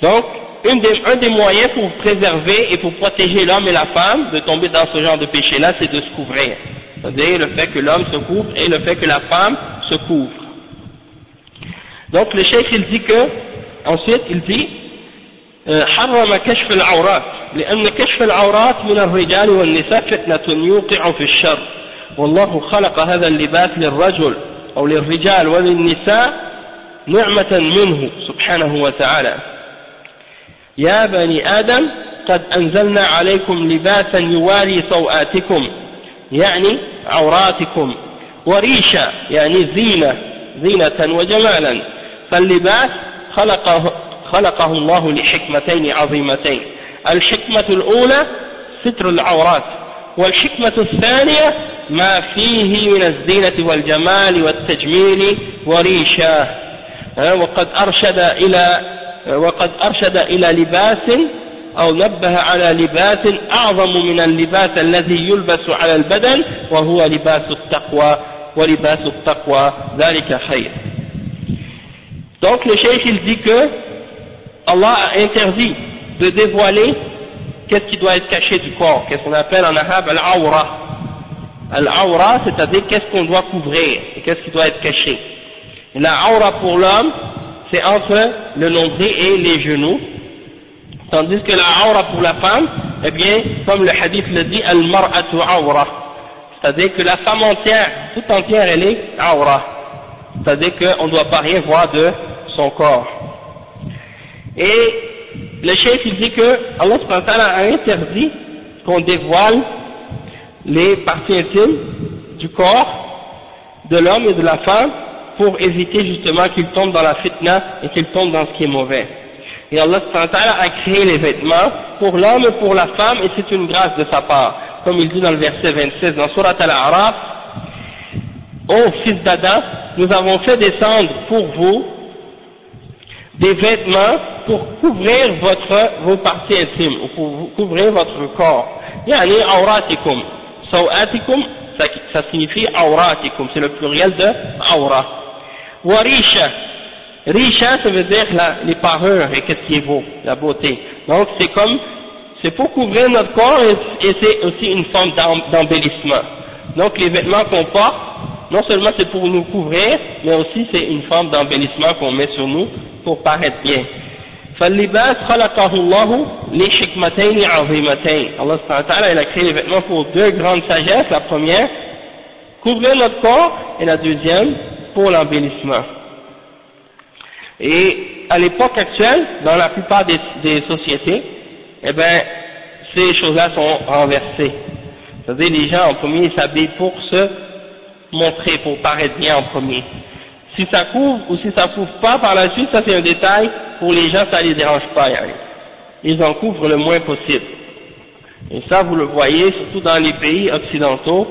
Donc, un des moyens pour préserver et pour protéger l'homme et la femme de tomber dans ce genre de péché-là, c'est de se couvrir. C'est-à-dire le fait que l'homme se couvre et le fait que la femme se couvre. Donc le chef il dit que, ensuite il dit, حرم كشف العورات لأن كشف العورات من الرجال والنساء فتنة يوقع في الشر والله خلق هذا اللباس للرجل أو للرجال وللنساء نعمة منه سبحانه وتعالى يا بني آدم قد أنزلنا عليكم لباسا يواري سوآتكم يعني عوراتكم وريشا يعني زينة زينة وجمالا. فاللباس خلقه خلقه الله لحكمتين عظيمتين. الحكمة الأولى ستر العورات والحكمة الثانية ما فيه من الزينة والجمال والتجميل وريشاه وقد أرشد إلى وقد أرشد إلى لباس أو نبه على لباس أعظم من اللباس الذي يلبس على البدن وهو لباس التقوى ولباس التقوى ذلك خير Donc le cheikh il dit que Allah a interdit de dévoiler qu'est-ce qui doit être caché du corps, qu'est-ce qu'on appelle en arabe al-awra. Al-awra, c'est-à-dire qu'est-ce qu'on doit couvrir et qu'est-ce qui doit être caché. la aura pour l'homme, c'est entre le nombril et les genoux, tandis que la aura pour la femme, eh bien, comme le hadith le dit, al-mar'atu awra. C'est-à-dire que la femme entière, toute entière, elle est aura. C'est-à-dire qu'on ne doit pas rien voir de son corps. Et le chef il dit que Allah a interdit qu'on dévoile les parties intimes du corps de l'homme et de la femme pour éviter justement qu'ils tombent dans la fitna et qu'ils tombent dans ce qui est mauvais. Et Allah a créé les vêtements pour l'homme et pour la femme et c'est une grâce de sa part. Comme il dit dans le verset 26 dans Surat Al-A'raf, ô fils d'Adam, nous avons fait descendre pour vous des vêtements pour couvrir votre, vos parties intimes, ou pour couvrir votre corps. Yani auratikum. Sawatikum, ça, signifie auratikum, c'est le pluriel de aura. Warisha. Risha, ça veut dire la, les parures et qu'est-ce qui est beau, la beauté. Donc c'est comme, c'est pour couvrir notre corps et, et c'est aussi une forme d'embellissement. Donc les vêtements qu'on porte, non seulement c'est pour nous couvrir, mais aussi c'est une forme d'embellissement qu'on met sur nous pour paraître bien. فاللباس خلقه الله لحكمتين عظيمتين Allah subhanahu il a créé les vêtements pour deux grandes sagesses la première couvrir notre corps et la deuxième pour l'embellissement et à l'époque actuelle dans la plupart des, sociétés eh ben ces choses-là sont renversées c'est-à-dire les gens en premier s'habillent pour se montrer, pour paraître bien en premier. Si ça couvre ou si ça couvre pas par la suite, ça c'est un détail, pour les gens ça les dérange pas. Ils en couvrent le moins possible. Et ça vous le voyez, surtout dans les pays occidentaux,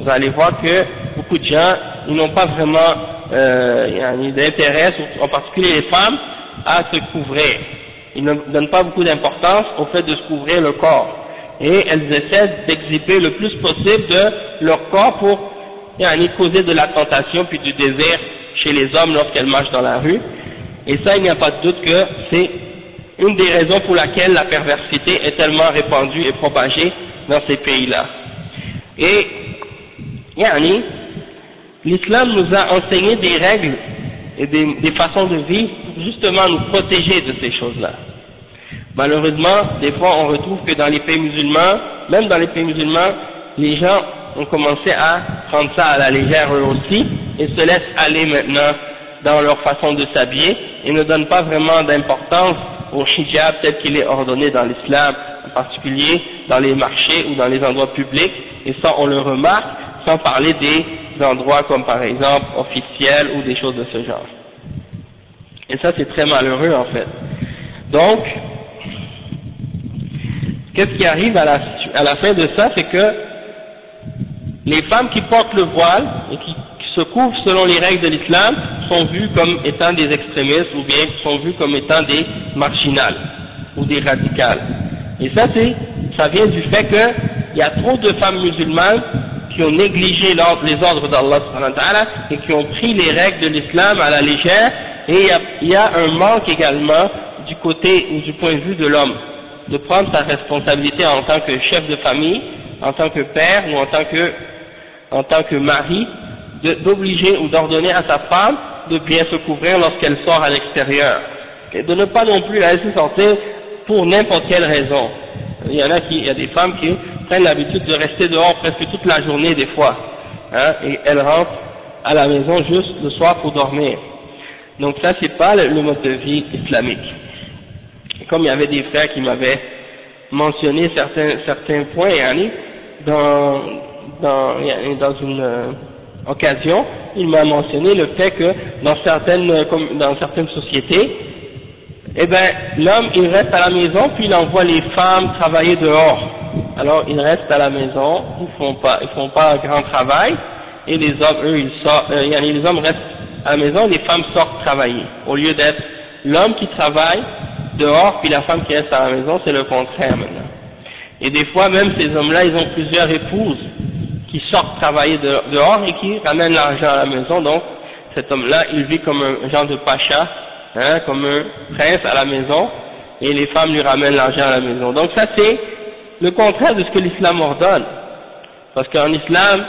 vous allez voir que beaucoup de gens, n'ont pas vraiment euh, d'intérêt, en particulier les femmes, à se couvrir. Ils ne donnent pas beaucoup d'importance au fait de se couvrir le corps et elles essaient d'exhiber le plus possible de leur corps pour causer de la tentation puis du désir chez les hommes lorsqu'elles marchent dans la rue. Et ça, il n'y a pas de doute que c'est une des raisons pour laquelle la perversité est tellement répandue et propagée dans ces pays-là. Et, yani, l'islam nous a enseigné des règles et des, façons de vivre pour justement nous protéger de ces choses-là. Malheureusement, des fois on retrouve que dans les pays musulmans, même dans les pays musulmans, les gens ont commencé à prendre ça à la légère eux aussi et se laissent aller maintenant dans leur façon de s'habiller et ne donnent pas vraiment d'importance au hijab tel qu'il est ordonné dans l'islam, en particulier dans les marchés ou dans les endroits publics, et ça on le remarque, sans parler des endroits comme par exemple officiels ou des choses de ce genre. Et ça c'est très malheureux en fait. Donc, qu'est-ce qui arrive à la, fin de ça, c'est que les femmes qui portent le voile et qui, se couvrent selon les règles de l'islam sont vues comme étant des extrémistes ou bien sont vues comme étant des marginales ou des radicales. Et ça, c'est, ça vient du fait qu'il y a trop de femmes musulmanes qui ont négligé les ordres d'Allah et qui ont pris les règles de l'islam à la légère et il y, a, y a un manque également du côté ou du point de vue de l'homme de prendre sa responsabilité en tant que chef de famille, en tant que père ou en tant que, en tant que mari, d'obliger ou d'ordonner à sa femme de bien se couvrir lorsqu'elle sort à l'extérieur. Et de ne pas non plus la laisser sortir pour n'importe quelle raison. Il y en a qui, il y a des femmes qui prennent l'habitude de rester dehors presque toute la journée des fois, hein, et elles rentrent à la maison juste le soir pour dormir. Donc ça c'est pas le mode de vie islamique comme il y avait des frères qui m'avaient mentionné certains, certains points, dans, dans, dans une euh, occasion, il m'a mentionné le fait que dans certaines, dans certaines sociétés, eh ben, l'homme, il reste à la maison, puis il envoie les femmes travailler dehors. Alors, ils restent à la maison, ils font pas, ils font pas un grand travail, et les hommes, eux, ils sortent, euh, les hommes restent à la maison, les femmes sortent travailler. Au lieu d'être l'homme qui travaille, dehors, puis la femme qui reste à la maison, c'est le contraire maintenant. Et des fois, même ces hommes-là, ils ont plusieurs épouses qui sortent travailler dehors et qui ramènent l'argent à la maison. Donc, cet homme-là, il vit comme un genre de pacha, hein, comme un prince à la maison, et les femmes lui ramènent l'argent à la maison. Donc ça, c'est le contraire de ce que l'islam ordonne. Parce qu'en islam,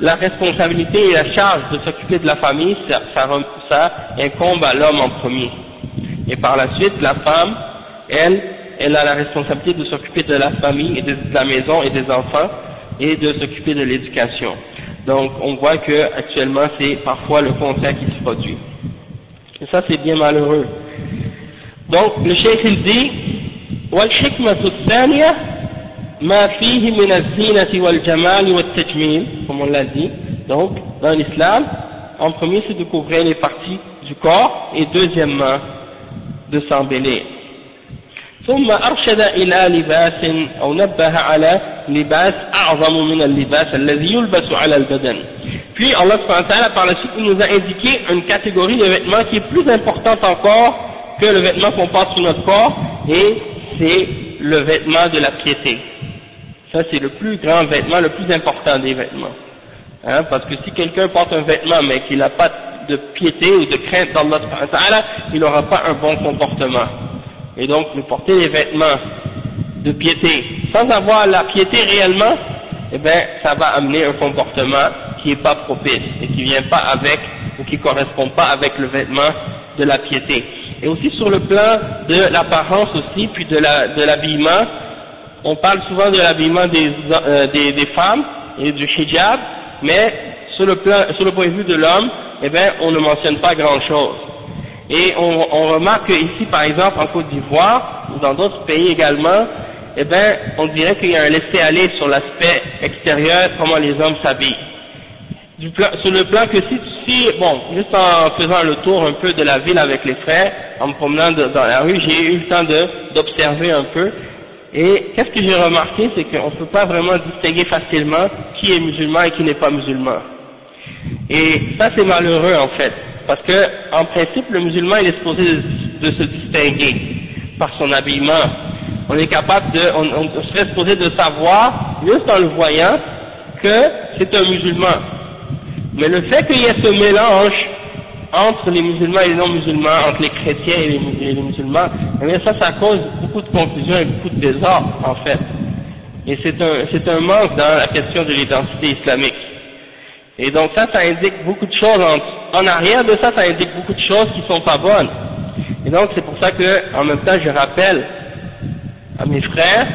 la responsabilité et la charge de s'occuper de la famille, ça, ça, ça incombe à l'homme en premier. Et par la suite, la femme, elle, elle a la responsabilité de s'occuper de la famille et de la maison et des enfants et de s'occuper de l'éducation. Donc on voit que actuellement c'est parfois le contraire qui se produit. Et ça c'est bien malheureux. Donc le cheikh il dit والحكمة الثانية ما فيه من الزينة والجمال والتجميل comme on l'a dit donc dans l'islam en premier c'est de couvrir les parties du corps et deuxièmement de s'embellir ثم أرشد إلى لباس أو نبه على libas a'zamu min al-libas alladhi yulbasu ala al-badan. Puis Allah subhanahu wa ta'ala par la suite il nous a indiqué une catégorie de vêtements qui est plus importante encore que le vêtement qu'on porte sur notre corps et c'est le vêtement de la piété. Ça c'est le plus grand vêtement, le plus important des vêtements. Hein, parce que si quelqu'un porte un vêtement mais qu'il n'a pas de piété ou de crainte d'Allah, il n'aura pas un bon comportement. Et donc, nous porter des vêtements de piété sans avoir la piété réellement, eh bien, ça va amener un comportement qui n'est pas propice et qui vient pas avec ou qui correspond pas avec le vêtement de la piété. Et aussi sur le plan de l'apparence aussi, puis de l'habillement, on parle souvent de l'habillement des, euh, des, des femmes et du hijab, mais sur le, plan, sur le point de vue de l'homme, eh bien, on ne mentionne pas grand-chose. Et on, on, remarque ici, par exemple, en Côte d'Ivoire, ou dans d'autres pays également, eh bien, on dirait qu'il y a un laisser-aller sur l'aspect extérieur, comment les hommes s'habillent. Sur le plan que si, si, bon, juste en faisant le tour un peu de la ville avec les frères, en me promenant dans la rue, j'ai eu le temps d'observer un peu, et qu'est-ce que j'ai remarqué, c'est qu'on ne peut pas vraiment distinguer facilement qui est musulman et qui n'est pas musulman. Et ça c'est malheureux en fait, parce que en principe le musulman il est supposé de, se distinguer par son habillement. On est capable de, on, on serait supposé de savoir, juste en le voyant, que c'est un musulman. Mais le fait qu'il y ait ce mélange entre les musulmans et les non-musulmans, entre les chrétiens et les, musulmans, eh bien ça, ça cause beaucoup de confusion et beaucoup de désordre, en fait. Et c'est un, un manque dans la question de l'identité islamique. Et donc ça, ça indique beaucoup de choses, en, en, arrière de ça, ça indique beaucoup de choses qui sont pas bonnes. Et donc c'est pour ça que, en même temps, je rappelle à mes frères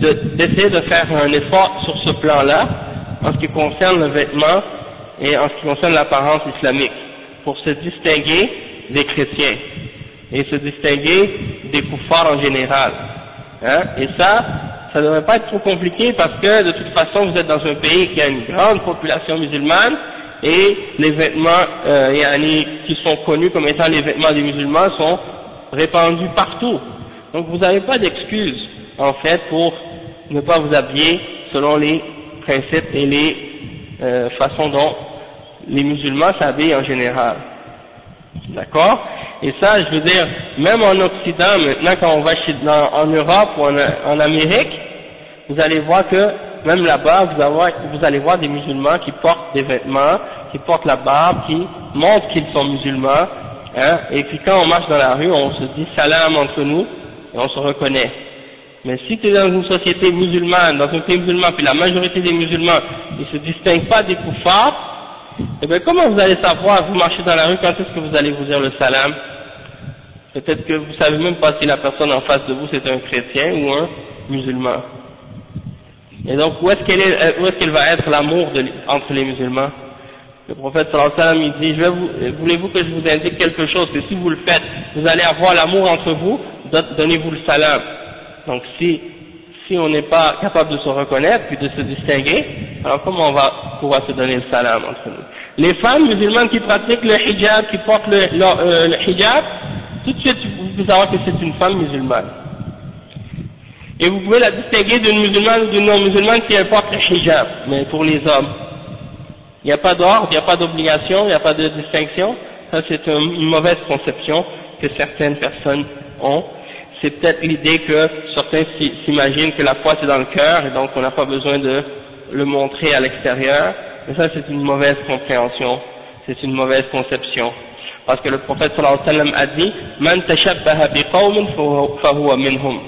d'essayer de, faire un effort sur ce plan-là, en ce qui concerne le vêtement et en ce qui concerne l'apparence islamique pour se distinguer des chrétiens et se distinguer des koufars en général. Hein? Et ça, ça ne devrait pas être trop compliqué parce que de toute façon vous êtes dans un pays qui a une grande population musulmane et les vêtements euh, qui sont connus comme étant les vêtements des musulmans sont répandus partout. Donc vous n'avez pas d'excuse en fait pour ne pas vous habiller selon les principes et les euh, façons dont les musulmans s'habillent en général. D'accord? Et ça, je veux dire, même en Occident, maintenant quand on va chez, en Europe ou en, Amérique, vous allez voir que même là-bas, vous, vous, allez voir des musulmans qui portent des vêtements, qui portent la barbe, qui montrent qu'ils sont musulmans, hein, et puis quand on marche dans la rue, on se dit salam entre nous, et on se reconnaît. Mais si tu es dans une société musulmane, dans un pays musulman, puis la majorité des musulmans, ils se distinguent pas des koufars, eh bien, comment vous allez savoir, vous marchez dans la rue, quand est-ce que vous allez vous dire le salam? Peut-être que vous savez même pas si la personne en face de vous c'est un chrétien ou un musulman. Et donc, où est-ce qu'elle euh, va être l'amour entre les musulmans? Le prophète sallallahu alayhi wa sallam, il dit, euh, voulez-vous que je vous indique quelque chose, que si vous le faites, vous allez avoir l'amour entre vous, donnez-vous le salam. Donc, si si on n'est pas capable de se reconnaître puis de se distinguer, alors comment on va pouvoir se donner le salam entre nous? Les femmes musulmanes qui pratiquent le hijab, qui portent le, euh, hijab, tout de suite vous pouvez savoir que c'est une femme musulmane. Et vous pouvez la distinguer d'une musulmane ou d'une non-musulmane qui porte le hijab, mais pour les hommes. Il n'y a pas d'ordre, il n'y a pas d'obligation, il n'y a pas de distinction. Ça c'est une mauvaise conception que certaines personnes ont c'est peut-être l'idée que certains s'imaginent que la foi c'est dans le cœur et donc on n'a pas besoin de le montrer à l'extérieur. Mais ça c'est une mauvaise compréhension, c'est une mauvaise conception. Parce que le prophète sallallahu alayhi wa sallam a dit Man tashabbaha minhum.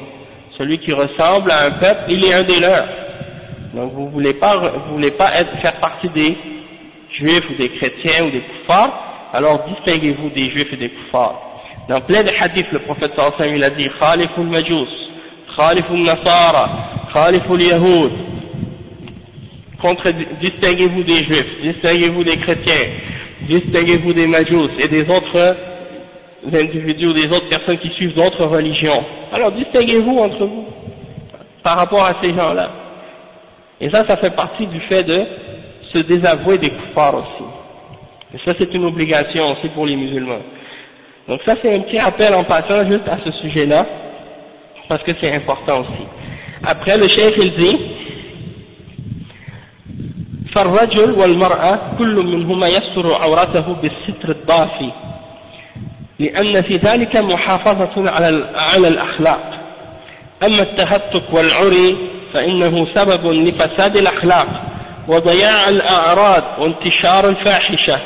Celui qui ressemble à un peuple, il est un des leurs. Donc vous voulez pas, vous voulez pas être, faire partie des juifs ou des chrétiens ou des koufars, alors distinguez-vous des juifs et des koufars. Dans plein de hadiths, le prophète sallallahu il a dit Khaliful Majus, Khaliful Nasara, Khaliful Yahoud. Distinguez-vous des juifs, distinguez-vous des chrétiens, distinguez-vous des Majus et des autres individus, des autres personnes qui suivent d'autres religions. Alors distinguez-vous entre vous par rapport à ces gens-là. Et ça, ça fait partie du fait de se désavouer des koufars aussi. Et ça, c'est une obligation aussi pour les musulmans. Donc ça c'est un petit rappel en passant juste à ce sujet-là, parce que c'est important aussi. Après le chef il dit, فالرجل والمرأة كل منهما يستر عورته بالستر الضافي لأن في ذلك محافظة على على الأخلاق أما التهتك والعري فإنه سبب لفساد الأخلاق وضياع الأعراض وانتشار الفاحشة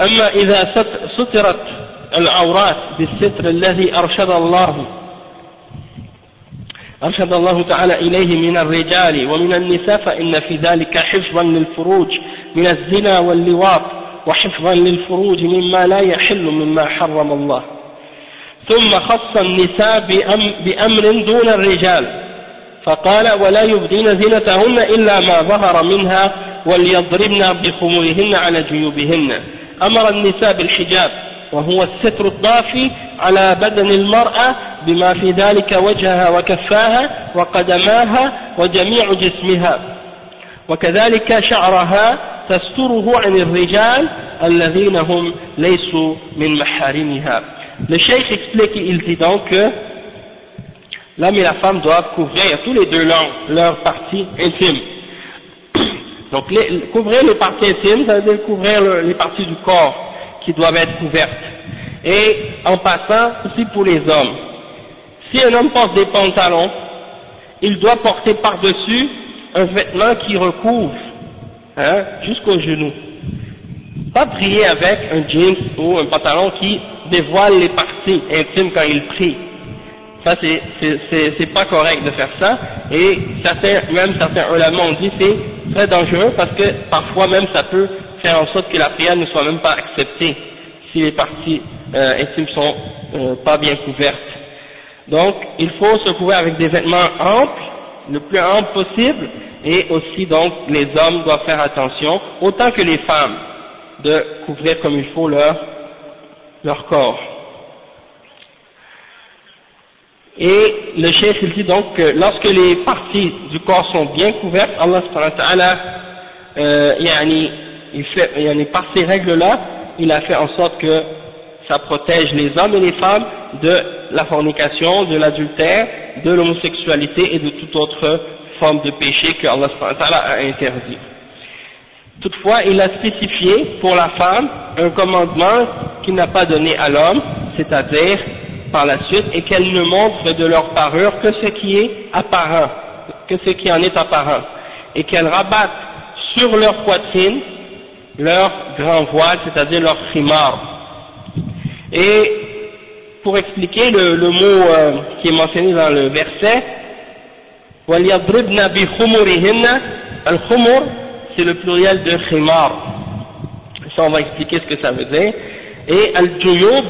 أما إذا سترت العورات بالستر الذي أرشد الله. أرشد الله تعالى إليه من الرجال ومن النساء فإن في ذلك حفظا للفروج من الزنا واللواط وحفظا للفروج مما لا يحل مما حرم الله. ثم خص النساء بأمر دون الرجال. فقال ولا يبدين زينتهن إلا ما ظهر منها وليضربن بخمرهن على جيوبهن. أمر النساء بالحجاب. وهو الستر الضافي على بدن المرأة بما في ذلك وجهها وكفاها وقدماها وجميع جسمها وكذلك شعرها تستره عن الرجال الذين هم ليسوا من محارمها Le cheikh explique, il dit donc que l'homme et la femme doivent couvrir tous les deux leurs, leurs parties intimes. Donc les, couvrir les parties intimes, ça veut dire couvrir le, les parties du corps qui doivent être couvertes. Et en passant aussi pour les hommes. Si un homme porte des pantalons, il doit porter par-dessus un vêtement qui recouvre hein, jusqu'au genou. Pas prier avec un jeans ou un pantalon qui dévoile les parties intimes quand il prie. Ça, c'est pas correct de faire ça. Et certains, même certains ulama ont dit c'est très dangereux parce que parfois même ça peut faire en sorte que la prière ne soit même pas acceptée si les parties euh, intimes sont euh, pas bien couvertes. Donc, il faut se couvrir avec des vêtements amples, le plus ample possible, et aussi donc les hommes doivent faire attention, autant que les femmes, de couvrir comme il faut leur, leur corps. Et le chef il dit donc que lorsque les parties du corps sont bien couvertes, Allah subhanahu euh, il fait, par ces règles-là, il a fait en sorte que ça protège les hommes et les femmes de la fornication, de l'adultère, de l'homosexualité et de toute autre forme de péché que Allah a interdit. Toutefois, il a spécifié pour la femme un commandement qu'il n'a pas donné à l'homme, c'est-à-dire par la suite, et qu'elle ne montre de leur parure que ce qui est apparent, que ce qui en est apparent, et qu'elle rabatte sur leur poitrine leur grand voile, c'est-à-dire leur khimar. Et pour expliquer le, mot euh, qui est mentionné dans le verset, al-khumur, c'est le pluriel de khimar. Ça, on va expliquer ce que ça veut dire. Et al-juyub,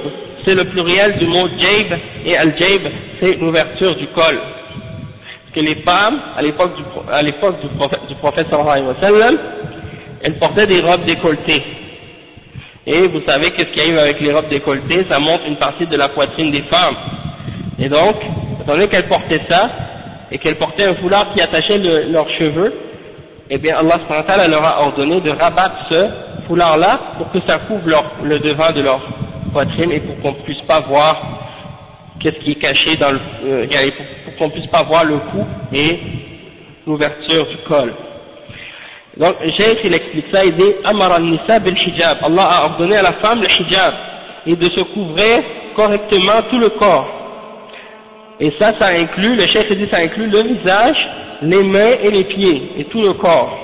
c'est le pluriel du mot jaib, et al-jaib, c'est l'ouverture du col. Parce que les femmes, à l'époque du, du prophète, du prophète sallallahu alayhi wa sallam, elles portaient des robes décolletées. Et vous savez qu'est-ce qu'il y a eu avec les robes décolletées? Ça montre une partie de la poitrine des femmes. Et donc, étant donné qu'elles portaient ça, et qu'elles portaient un foulard qui attachait leurs cheveux, eh bien Allah leur a ordonné de rabattre ce foulard-là pour que ça couvre le devant de leur poitrine et pour qu'on ne puisse pas voir qu'est-ce qui est caché dans le, euh, pour qu'on puisse pas voir le cou et l'ouverture du col. Donc, Cheikh, il explique ça, il dit, Amar nisa bil hijab. Allah a ordonné à la femme le hijab et de se couvrir correctement tout le corps. Et ça, ça inclut, le Cheikh dit, ça inclut le visage, les mains et les pieds, et tout le corps.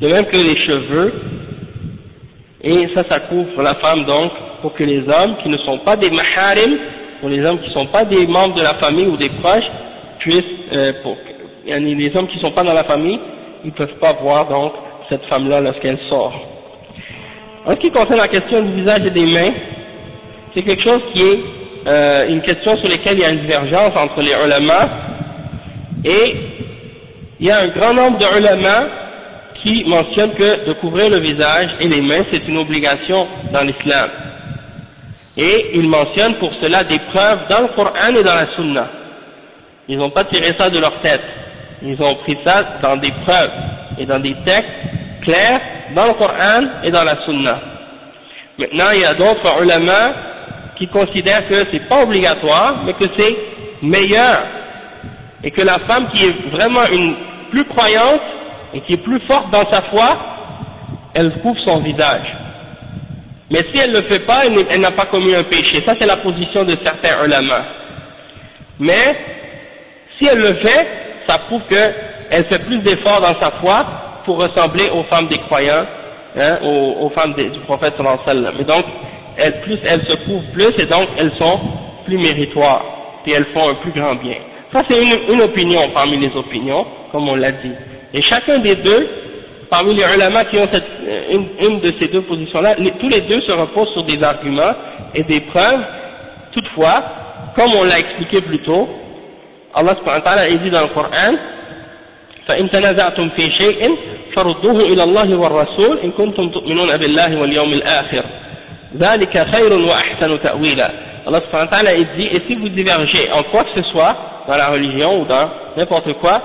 De même que les cheveux, et ça, ça couvre la femme donc, pour que les hommes qui ne sont pas des maharim, pour les hommes qui ne sont pas des membres de la famille ou des proches, puissent, euh, pour, les hommes qui ne sont pas dans la famille, ils peuvent pas voir donc cette femme-là lorsqu'elle sort. En ce qui concerne la question du visage et des mains, c'est quelque chose qui est euh, une question sur laquelle il y a une divergence entre les ulama et il y a un grand nombre de ulama qui mentionnent que de couvrir le visage et les mains c'est une obligation dans l'islam. Et ils mentionnent pour cela des preuves dans le Coran et dans la Sunna. Ils n'ont pas tiré ça de leur tête. Ils ont pris ça dans des preuves et dans des textes clairs dans le Coran et dans la Sunna. Maintenant, il y a d'autres ulama qui considèrent que c'est pas obligatoire, mais que c'est meilleur. Et que la femme qui est vraiment une plus croyante et qui est plus forte dans sa foi, elle couvre son visage. Mais si elle ne le fait pas, elle n'a pas commis un péché. Ça, c'est la position de certains ulama. Mais, si elle le fait, ça prouve qu'elle fait plus d'efforts dans sa foi pour ressembler aux femmes des croyants, hein, aux, femmes du prophète sallallahu alayhi wa sallam. Et donc, elles, plus elles se couvrent plus, et donc elles sont plus méritoires, et elles font un plus grand bien. Ça, c'est une, opinion parmi les opinions, comme on l'a dit. Et chacun des deux, parmi les ulama qui ont une, une, de ces deux positions-là, tous les deux se reposent sur des arguments et des preuves. Toutefois, comme on l'a expliqué plus tôt, Allah subhanahu wa ta'ala dit dans le Coran, فإن تنازعتم في شيء فردوه إلى الله والرسول إن كنتم تؤمنون بالله واليوم الآخر ذلك خير وأحسن تأويلا Allah subhanahu wa ta'ala dit, et si vous divergez en quoi que ce soit, dans la religion ou dans n'importe quoi,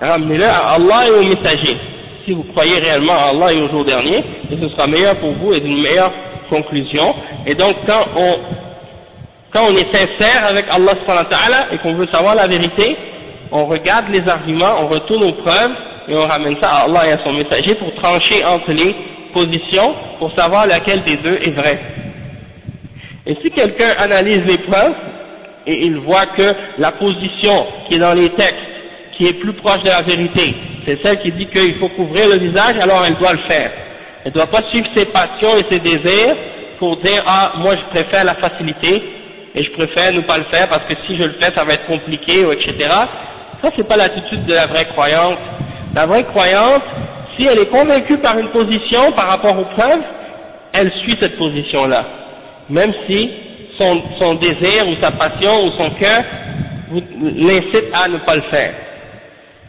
ramenez-le à Allah et au messager. Si vous croyez réellement à Allah et au jour dernier, et ce sera meilleur pour vous et d'une meilleure conclusion. Et donc quand on, quand on est sincère avec Allah subhanahu wa ta'ala et qu'on veut savoir la vérité, on regarde les arguments, on retourne aux preuves et on ramène ça à Allah et à son messager pour trancher entre les positions pour savoir laquelle des deux est vraie. Et si quelqu'un analyse les preuves et il voit que la position qui est dans les textes, qui est plus proche de la vérité, c'est celle qui dit qu'il faut couvrir le visage, alors elle doit le faire. Elle ne doit pas suivre ses passions et ses désirs pour dire ah moi je préfère la facilité et je préfère ne pas le faire parce que si je le fais ça va être compliqué etc. Ça c'est pas l'attitude de la vraie croyante. La vraie croyante, si elle est convaincue par une position par rapport aux preuves, elle suit cette position-là même si son, son, désir ou sa passion ou son cœur l'incite à ne pas le faire.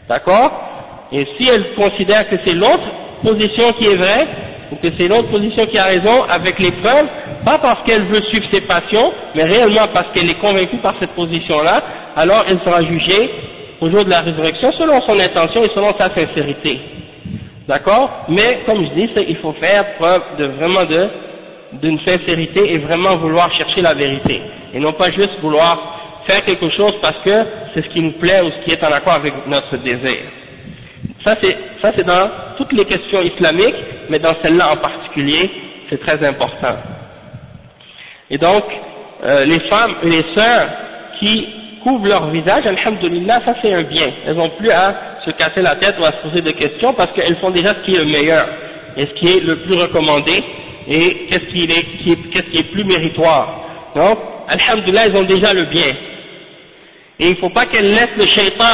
D'accord? Et si elle considère que c'est l'autre position qui est vraie, ou que c'est l'autre position qui a raison avec les preuves, pas parce qu'elle veut suivre ses passions, mais réellement parce qu'elle est convaincue par cette position-là, alors elle sera jugée au jour de la résurrection selon son intention et selon sa sincérité. D'accord? Mais comme je dis, il faut faire preuve de vraiment de d'une sincérité et vraiment vouloir chercher la vérité. Et non pas juste vouloir faire quelque chose parce que c'est ce qui nous plaît ou ce qui est en accord avec notre désir. Ça c'est, dans toutes les questions islamiques, mais dans celle-là en particulier, c'est très important. Et donc, euh, les femmes et les sœurs qui couvrent leur visage, alhamdulillah, ça c'est un bien. Elles n'ont plus à se casser la tête ou à se poser des questions parce qu'elles font déjà ce qui est le meilleur et ce qui est le plus recommandé et qu'est-ce qui, est, qui est plus méritoire. Donc, Alhamdulillah, ils ont déjà le bien. Et il ne faut pas qu'elles laissent le shaitan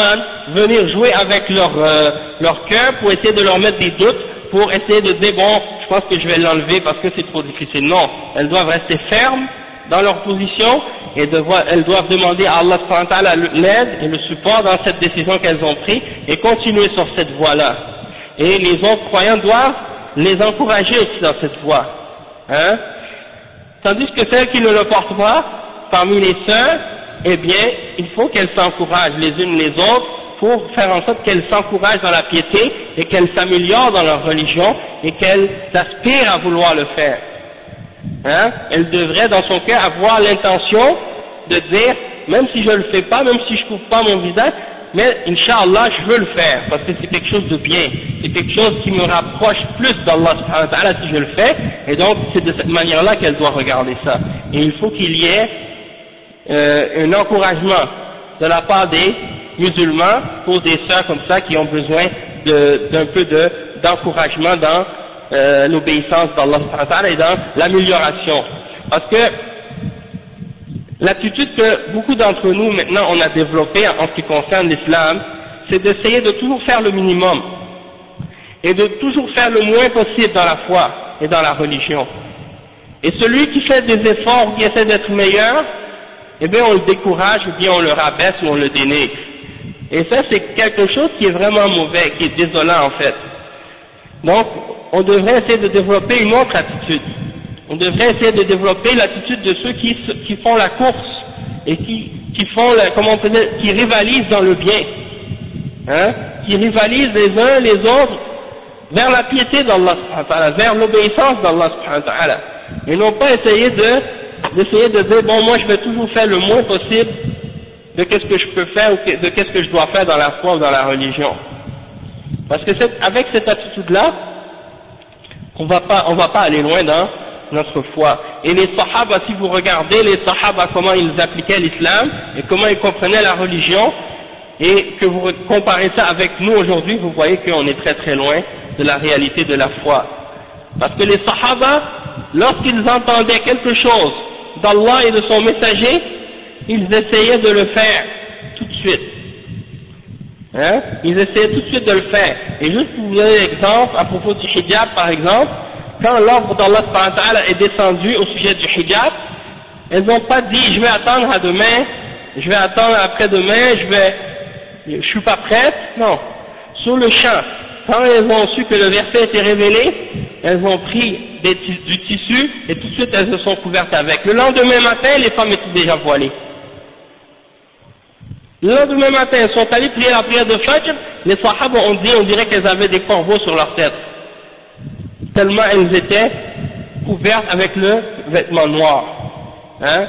venir jouer avec leur, euh, leur cœur pour essayer de leur mettre des doutes, pour essayer de dire, bon, je pense que je vais l'enlever parce que c'est trop difficile. Non, elles doivent rester fermes dans leur position et devoir, elles doivent demander à Allah l'aide et le support dans cette décision qu'elles ont prise et continuer sur cette voie-là. Et les autres croyants doivent les encourager aussi dans cette voie. Hein? Tandis que celles qui ne le portent pas, parmi les sœurs, eh bien, il faut qu'elles s'encouragent les unes les autres pour faire en sorte qu'elles s'encouragent dans la piété et qu'elles s'améliorent dans leur religion et qu'elles aspirent à vouloir le faire. Hein? Elle devrait dans son cœur avoir l'intention de dire, même si je ne le fais pas, même si je ne couvre pas mon visage, mais Inch'Allah, je veux le faire, parce que c'est quelque chose de bien, c'est quelque chose qui me rapproche plus d'Allah si je le fais, et donc c'est de cette manière-là qu'elle doit regarder ça. Et il faut qu'il y ait euh, un encouragement de la part des musulmans pour des sœurs comme ça qui ont besoin d'un peu d'encouragement dans euh, l'obéissance d'Allah et dans l'amélioration. Parce que L'attitude que beaucoup d'entre nous maintenant on a développée en ce qui concerne l'islam, c'est d'essayer de toujours faire le minimum et de toujours faire le moins possible dans la foi et dans la religion. Et celui qui fait des efforts qui essaie d'être meilleur, eh bien on le décourage ou bien on le rabaisse ou on le dénigre. Et ça c'est quelque chose qui est vraiment mauvais, qui est désolant en fait. Donc on devrait essayer de développer une autre attitude on devrait essayer de développer l'attitude de ceux qui, font la course et qui, qui font, la, comment on peut dire, qui rivalisent dans le bien, hein, qui rivalisent les uns les autres vers la piété d'Allah, vers l'obéissance d'Allah, et non pas essayer de d'essayer de dire bon moi je vais toujours faire le moins possible de qu'est-ce que je peux faire ou de qu'est-ce que je dois faire dans la foi ou dans la religion. Parce que avec cette attitude-là, on va pas, on va pas aller loin dans notre foi. Et les sahaba, si vous regardez les sahaba, comment ils appliquaient l'islam et comment ils comprenaient la religion, et que vous comparez ça avec nous aujourd'hui, vous voyez qu'on est très très loin de la réalité de la foi. Parce que les sahaba, lorsqu'ils entendaient quelque chose d'Allah et de son messager, ils essayaient de le faire tout de suite. Hein? Ils essayaient tout de suite de le faire. Et juste pour vous donner l'exemple, à propos du hijab par exemple, quand l'ordre d'Allah est descendu au sujet du hijab, elles n'ont pas dit je vais attendre à demain, je vais attendre après-demain, je vais, je suis pas prête. Non. Sur le champ, quand elles ont su que le verset était révélé, elles ont pris du tissu et tout de suite elles se sont couvertes avec. Le lendemain matin, les femmes étaient déjà voilées. Le lendemain matin, elles sont allées prier la prière de Fajr, les Sahaba ont dit, on dirait qu'elles avaient des corbeaux sur leur tête. Tellement elles étaient couvertes avec le vêtement noir. Hein?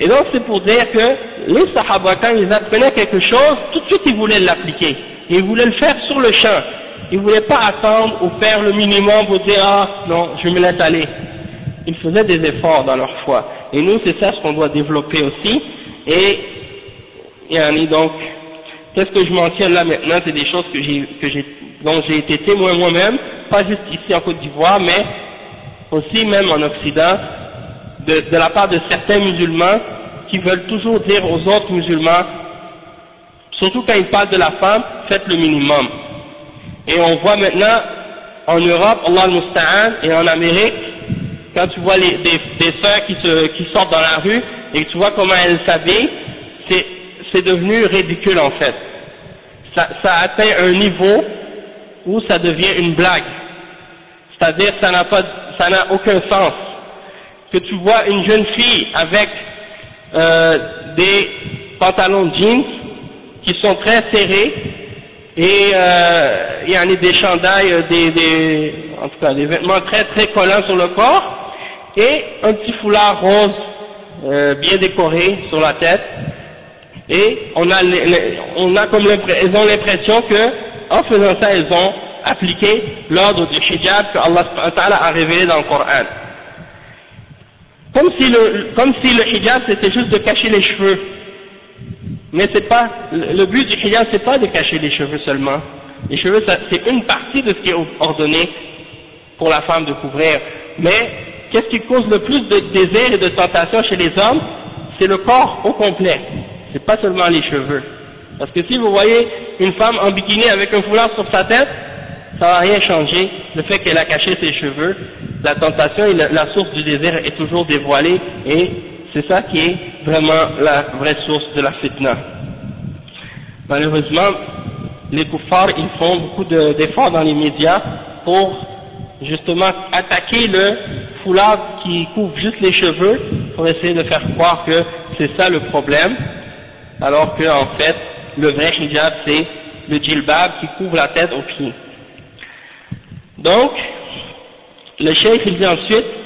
Et donc c'est pour dire que les Sahaba, quand ils apprenaient quelque chose, tout de suite ils voulaient l'appliquer. Ils voulaient le faire sur le champ. Ils ne voulaient pas attendre ou faire le minimum pour dire ah non, je me laisse aller. Ils faisaient des efforts dans leur foi. Et nous, c'est ça ce qu'on doit développer aussi. Et yani donc, qu'est-ce que je mentionne là maintenant? C'est des choses que j'ai, dont j'ai été témoin moi-même, pas juste ici en Côte d'Ivoire, mais aussi même en Occident, de, de la part de certains musulmans qui veulent toujours dire aux autres musulmans, surtout quand ils parlent de la femme, faites le minimum. Et on voit maintenant en Europe, Allah al-Musta'an, et en Amérique, quand tu vois des, des sœurs qui, sortent dans la rue et tu vois comment elles s'habillent, c'est, devenu ridicule en fait. Ça, atteint un niveau où ça devient une blague. C'est-à-dire ça n'a ça n'a aucun sens. Que tu vois une jeune fille avec euh, des pantalons jeans qui sont très serrés et euh, il y en a des chandails, des, des, en tout cas des vêtements très très collants sur le corps et un petit foulard rose euh, bien décoré sur la tête et on a, on a comme elles ont l'impression que en faisant ça elles ont appliqué l'ordre du hijab que Allah a révélé dans le Coran. Comme si le, comme si le hijab c'était juste de cacher les cheveux. Mais c'est pas, le but du hijab c'est pas de cacher les cheveux seulement. Les cheveux c'est une partie de ce qui est ordonné pour la femme de couvrir. Mais qu'est-ce qui cause le plus de désir et de tentation chez les hommes? C'est le corps au complet c'est pas seulement les cheveux. Parce que si vous voyez une femme en bikini avec un foulard sur sa tête, ça va rien changer. Le fait qu'elle a caché ses cheveux, la tentation et la, source du désir est toujours dévoilée et c'est ça qui est vraiment la vraie source de la fitna. Malheureusement, les koufars, ils font beaucoup d'efforts dans les médias pour justement attaquer le foulard qui couvre juste les cheveux pour essayer de faire croire que c'est ça le problème alors que en fait, le vrai hijab c'est le djilbab qui couvre la tête aux pieds. Donc, le cheikh il dit ensuite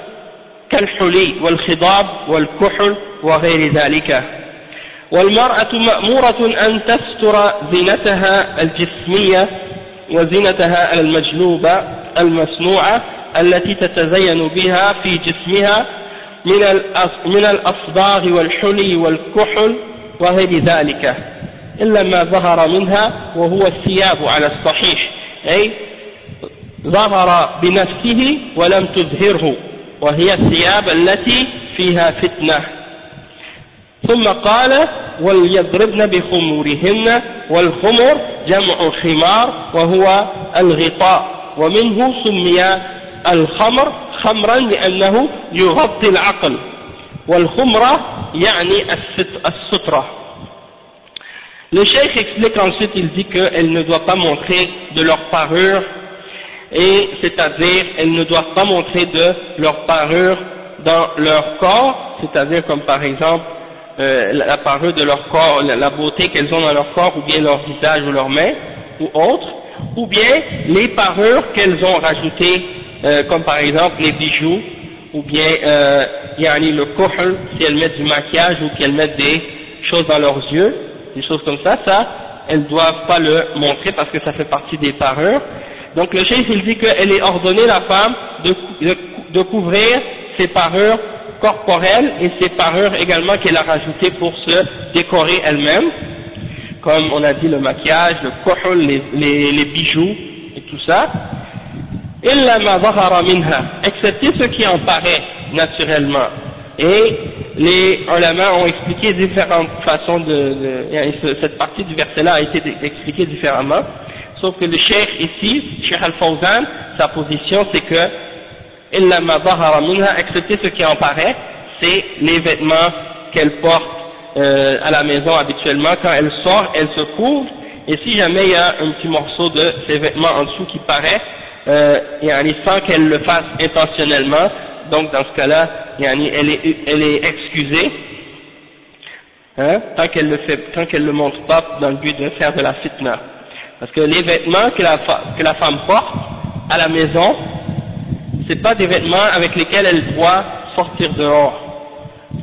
كالحلي والخضاب والكحل وغير ذلك. والمرأة مأمورة أن تستر زينتها الجسمية وزينتها المجلوبة المصنوعة التي تتزين بها في جسمها من الأصباغ والحلي والكحل وغير ذلك. إلا ما ظهر منها وهو الثياب على الصحيح أي ظهر بنفسه ولم تظهره. وهي الثياب التي فيها فتنة. ثم قال وليضربن بخمورهن والخمر جمع خمار وهو الغطاء. ومنه سمي الخمر خمرا لأنه يغطي العقل. والخمرة يعني السترة. Le cheikh explique ensuite, il dit qu'elle ne doit pas montrer de leur parure et c'est-à-dire elles ne doivent pas montrer de leur parure dans leur corps, c'est-à-dire comme par exemple euh, la parure de leur corps, la, beauté qu'elles ont dans leur corps, ou bien leur visage ou leurs mains, ou autres, ou bien les parures qu'elles ont rajoutées, euh, comme par exemple les bijoux, ou bien euh, le kohl, si elles mettent du maquillage ou qu'elles mettent des choses dans leurs yeux, des choses comme ça, ça, elles doivent pas le montrer parce que ça fait partie des parures. Donc le chef il dit qu'elle est ordonnée, la femme, de, de, couvrir ses parures corporelles et ses parures également qu'elle a rajoutées pour se décorer elle-même, comme on a dit le maquillage, le kohl, les, bijoux et tout ça. Excepté ce qui en paraît naturellement. Et les ulama ont expliqué différentes façons de, cette partie du verset-là a été expliquée différemment, sauf que le cheikh ici, cheikh al-Fawzan, sa position c'est que excepté ce qui en paraît, c'est les vêtements qu'elle porte euh, à la maison habituellement, quand elle sort, elle se couvre, et si jamais il y a un petit morceau de ces vêtements en dessous qui paraît, euh, sans qu'elle le fasse intentionnellement, donc dans ce cas-là, elle est, elle est excusée, hein, tant qu'elle le fait, tant qu'elle le montre pas dans le but de faire de la fitna. Parce que les vêtements que la, femme porte à la maison, c'est pas des vêtements avec lesquels elle doit sortir dehors.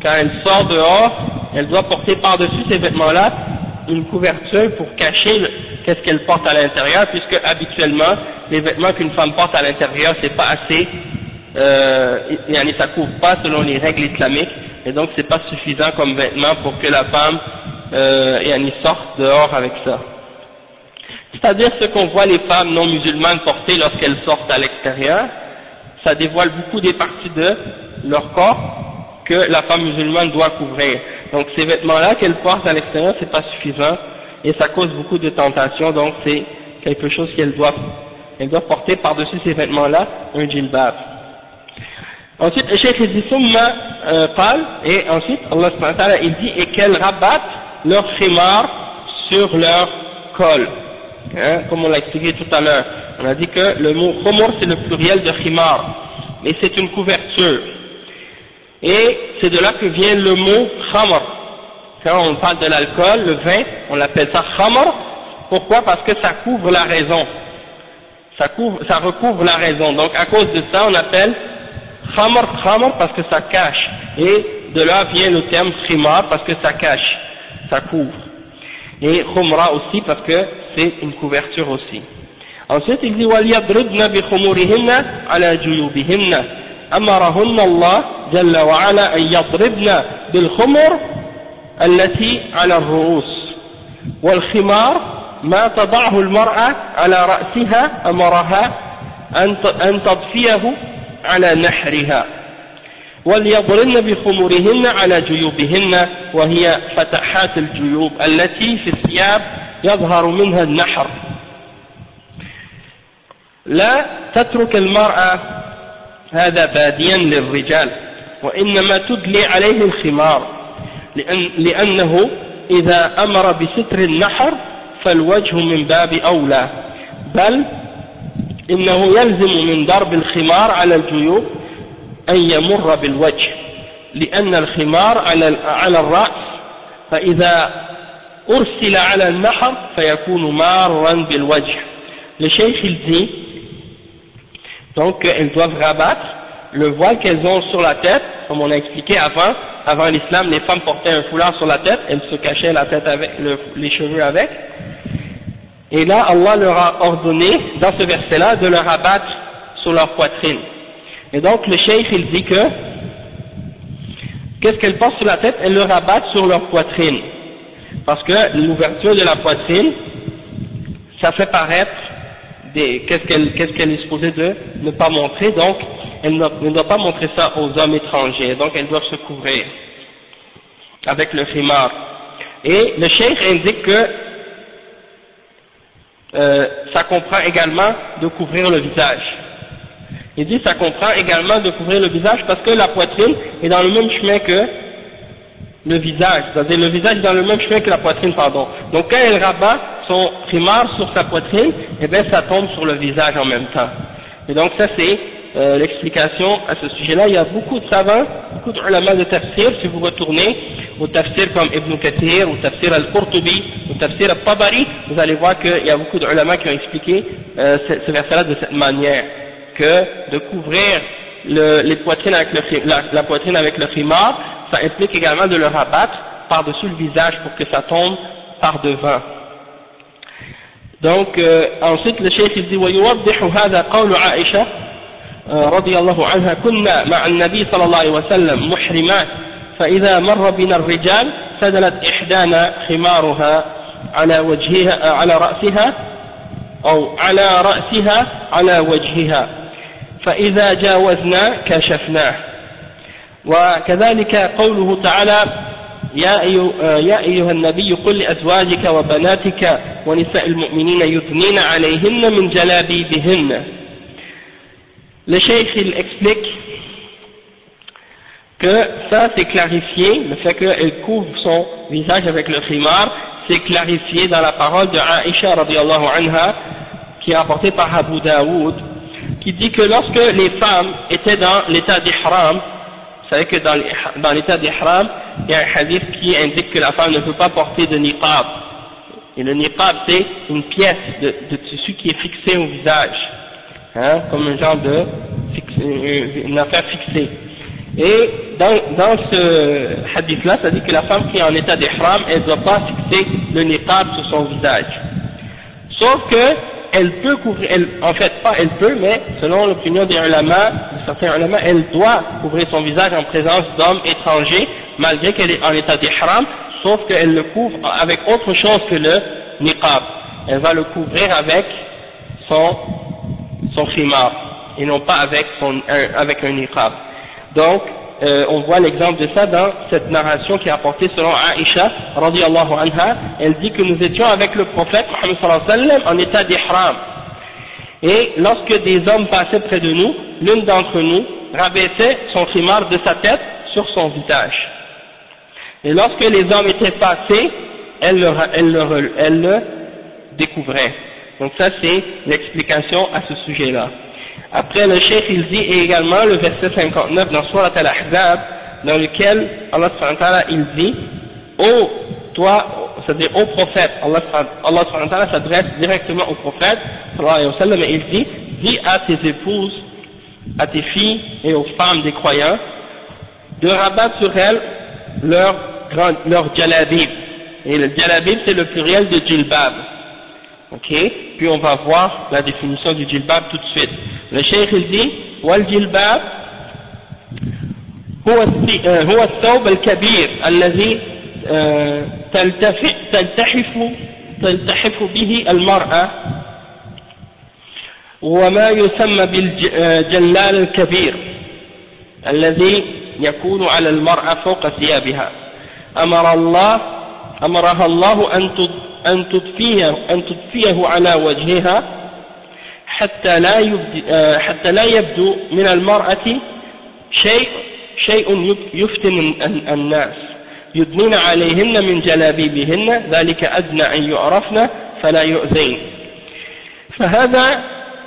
Quand elle sort dehors, elle doit porter par-dessus ces vêtements-là une couverture pour cacher qu'est-ce qu'elle porte à l'intérieur, puisque habituellement, les vêtements qu'une femme porte à l'intérieur, c'est pas assez, euh, ça couvre pas selon les règles islamiques, et donc c'est pas suffisant comme vêtement pour que la femme euh, sorte dehors avec ça. C'est-à-dire ce qu'on voit les femmes non musulmanes porter lorsqu'elles sortent à l'extérieur, ça dévoile beaucoup des parties de leur corps que la femme musulmane doit couvrir. Donc ces vêtements-là qu'elle porte à l'extérieur, c'est pas suffisant et ça cause beaucoup de tentations, donc c'est quelque chose qu'elle doit, elle doit porter par-dessus ces vêtements-là un djilbab. Ensuite, le cheikh dit Summa euh, parle, et ensuite Allah il dit et qu'elles rabattent leur khimar sur leur col, hein, comme on l'a expliqué tout à l'heure. On a dit que le mot khumur c'est le pluriel de khimar, mais c'est une couverture. Et c'est de là que vient le mot khamr. Quand on parle de l'alcool, le vin, on l'appelle ça khamr. Pourquoi? Parce que ça couvre la raison. Ça, couvre, ça recouvre la raison. Donc à cause de ça, on appelle khamr khamr parce que ça cache. Et de là vient le terme khimar parce que ça cache, ça couvre. Et khumra aussi parce que c'est une couverture aussi. Ensuite, il dit وَلْيَضْرِبْنَ بِخُمُورِهِنَّ عَلَى جُيُوبِهِنَّ أمرهن الله جل وعلا أن يضربن بالخمر التي على الرؤوس والخمار ما تضعه المرأة على رأسها أمرها أن تضفيه على نحرها وليضرن بخمورهن على جيوبهن وهي فتحات الجيوب التي في الثياب يظهر منها النحر. لا تترك المرأة هذا باديا للرجال وإنما تدلي عليه الخمار لأن لأنه إذا أمر بستر النحر فالوجه من باب أولى بل إنه يلزم من ضرب الخمار على الجيوب أن يمر بالوجه لأن الخمار على على الرأس فإذا أرسل على النحر فيكون مارا بالوجه لشيخ الدين Donc, elles doivent rabattre le voile qu'elles ont sur la tête, comme on a expliqué avant. Avant l'islam, les femmes portaient un foulard sur la tête, elles se cachaient la tête avec, les cheveux avec. Et là, Allah leur a ordonné, dans ce verset-là, de le rabattre sur leur poitrine. Et donc, le cheikh, il dit que, qu'est-ce qu'elles portent sur la tête? Elles le rabattent sur leur poitrine. Parce que l'ouverture de la poitrine, ça fait paraître qu'est-ce qu'elle est supposée de ne pas montrer, donc elle ne, doit pas montrer ça aux hommes étrangers, donc elles doivent se couvrir avec le khimar. Et le cheikh indique que euh, ça comprend également de couvrir le visage. Il dit ça comprend également de couvrir le visage parce que la poitrine est dans le même chemin que le visage, c'est-à-dire le visage est dans le même chemin que la poitrine, pardon. Donc quand elle rabat son primar sur sa poitrine, eh bien ça tombe sur le visage en même temps. Et donc ça c'est euh, l'explication à ce sujet-là. Il y a beaucoup de savants, beaucoup de ulama de tafsir, si vous retournez au tafsir comme Ibn Kathir, au tafsir al-Qurtubi, au tafsir al-Tabari, vous allez voir qu'il y a beaucoup de ulama qui ont expliqué euh, ce verset-là de cette manière, que de couvrir le, les poitrines avec le, la, la poitrine avec le khimar, ça implique également de le rabattre par-dessus le visage pour que ça tombe par devant. Donc euh, ensuite le cheikh il dit ويوضح هذا قول عائشة رضي الله عنها كنا مع النبي صلى الله عليه وسلم محرمات فإذا مر بنا الرجال سدلت إحدانا خمارها على وجهها على رأسها أو على رأسها على وجهها فإذا جاوزنا كشفناه وكذلك قوله تعالى يا أيها النبي قل لأزواجك وبناتك ونساء المؤمنين يثنين عليهن من جلابيبهن Le cheikh il que ça c'est clarifié, le fait qu'elle couvre son visage avec le khimar, c'est clarifié dans la parole de Aisha radiallahu anha, qui est apportée par Abu Daoud, qui dit que lorsque les femmes étaient dans l'état d'ihram, vous savez que dans l'état d'ihram, il y a un hadith qui indique que la femme ne peut pas porter de niqab. Et le niqab, c'est une pièce de, tissu qui est fixée au visage, hein, comme un genre de, une affaire fixée. Et dans, dans ce hadith-là, ça dit que la femme qui est en état d'ihram, elle ne doit pas fixer le niqab sur son visage. Sauf que elle peut couvrir, elle, en fait pas elle peut, mais selon l'opinion des ulama, certains ulama, elle doit couvrir son visage en présence d'hommes étrangers, malgré qu'elle est en état d'ihram, sauf qu'elle le couvre avec autre chose que le niqab. Elle va le couvrir avec son, son khimar, et non pas avec, son, un, avec un niqab. Donc, euh, on voit l'exemple de ça dans cette narration qui est apportée selon Aïcha, radiallahu anha, elle dit que nous étions avec le prophète en état d'ihram. Et lorsque des hommes passaient près de nous, l'une d'entre nous rabaissait son khimar de sa tête sur son visage. Et lorsque les hommes étaient passés, elle le, elle le, elle le découvrait. Donc ça c'est l'explication à ce sujet-là. Après le cheikh il dit également le verset 59 dans Surat al-Ahzab dans lequel Allah s.w.t. il dit Ô toi, c'est-à-dire au prophète, Allah, Allah s'adresse directement au prophète et il dit dis à tes épouses, à tes filles et aux femmes des croyants de rabattre sur elles leur, leur jalabib. Et le jalabib c'est le pluriel de djilbab Ok Puis on va voir la définition du djilbab tout de suite. Le cheikh il dit والجلباب هو هو الثوب الكبير الذي تلتحف تلتحف به المرأة وما يسمى بالجلال الكبير الذي يكون على المرأة فوق ثيابها أمر الله أمرها الله أن أن تضفيه أن تضفيه على وجهها حتى لا يبدو حتى لا يبدو من المرأة شيء شيء يفتن الناس. يدنين عليهن من جلابيبهن ذلك أدنى أن يعرفن فلا يؤذين. فهذا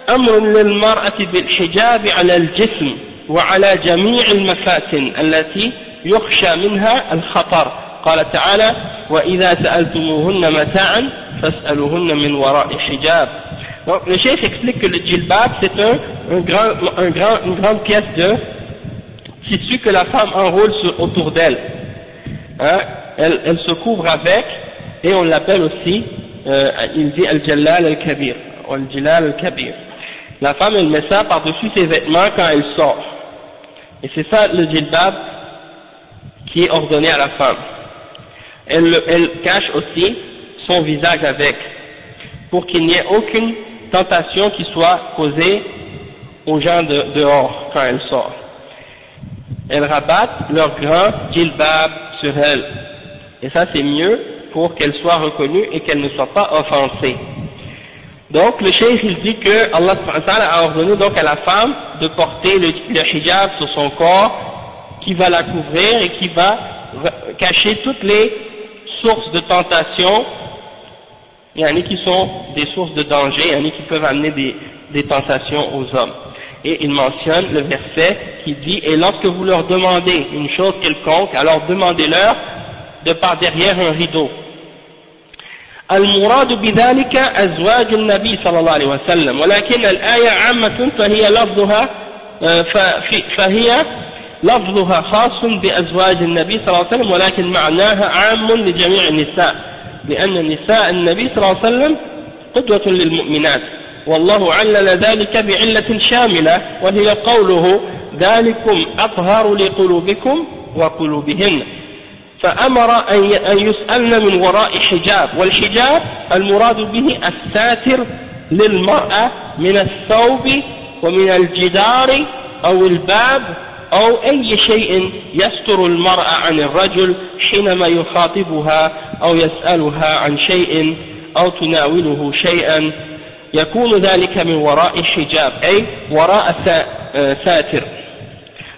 أمر للمرأة بالحجاب على الجسم وعلى جميع المفاتن التي يخشى منها الخطر. قال تعالى وإذا سألتموهن متاعا فاسألوهن من وراء حجاب Donc le chef explique que le djilbab c'est un, un grand, un grand, une grande pièce de tissu que la femme enroule sur, autour d'elle. Hein, elle, elle, se couvre avec et on l'appelle aussi, euh, il dit al-jalal al-kabir, al-jalal al-kabir. La femme elle met ça par-dessus ses vêtements quand elle sort. Et c'est ça le djilbab qui est ordonné à la femme. Elle, cache aussi son visage avec, pour qu'il n'y ait aucune tentation qui soit causée aux gens de, dehors quand elle sort. Elles rabattent leur grand djilbab sur elle. Et ça c'est mieux pour qu'elle soit reconnue et qu'elle ne soit pas offensée. Donc le cheikh il dit que Allah a ordonné donc à la femme de porter le, le hijab sur son corps qui va la couvrir et qui va cacher toutes les sources de tentation il y en a qui sont des sources de danger, il y en a qui peuvent amener des, des tentations aux hommes. Et il mentionne le verset qui dit « Et lorsque vous leur demandez une chose quelconque, alors demandez-leur de par derrière un rideau. » المراد بذلك أزواج النبي صلى الله عليه وسلم ولكن الآية عامة فهي لفظها فهي لفظها خاص بأزواج النبي صلى الله عليه وسلم ولكن معناها عام لجميع النساء لأن نساء النبي صلى الله عليه وسلم قدوة للمؤمنات والله علل ذلك بعلة شاملة وهي قوله ذلكم أطهر لقلوبكم وقلوبهن فأمر أن يسألن من وراء حجاب والحجاب المراد به الساتر للمرأة من الثوب ومن الجدار أو الباب أو أي شيء يستر المرأة عن الرجل حينما يخاطبها أو يسألها عن شيء أو تناوله شيئا. يكون ذلك من وراء الحجاب أي وراء ساتر.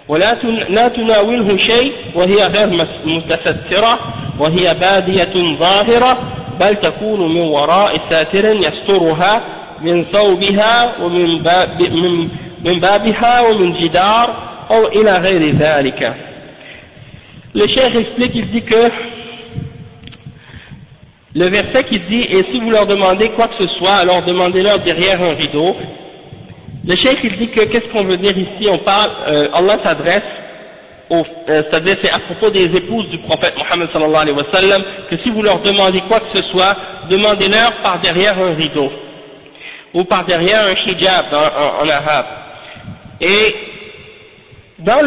ولا لا تناوله شيء وهي غير متسترة وهي بادية ظاهرة بل تكون من وراء ساتر يسترها من ثوبها ومن باب من بابها ومن جدار أو إلى غير ذلك Le cheikh explique, il dit que le verset qui dit et si vous leur demandez quoi que ce soit, alors demandez-leur derrière un rideau. Le cheikh il dit que qu'est-ce qu'on veut dire ici On parle, euh, Allah s'adresse euh, c'est-à-dire c'est à propos des épouses du prophète Mohammed sallallahu alayhi wa sallam, que si vous leur demandez quoi que ce soit, demandez-leur par derrière un rideau, ou par derrière un hijab en, arabe. Et dans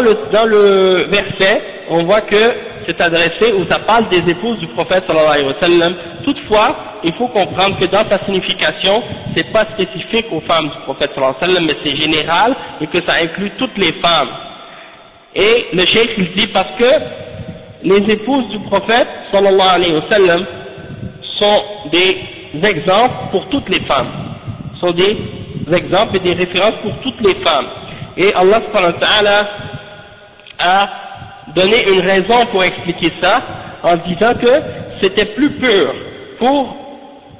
le, verset, on voit que c'est adressé ou ça parle des épouses du prophète sallallahu alayhi wa sallam. Toutefois, il faut comprendre que dans sa signification, c'est pas spécifique aux femmes du prophète sallallahu alayhi wa sallam, mais c'est général et que ça inclut toutes les femmes. Et le cheikh il dit parce que les épouses du prophète sallallahu sont des exemples pour toutes les femmes, sont des exemples et des références pour toutes les femmes. Et Allah a donné une raison pour expliquer ça en disant que c'était plus pur pour,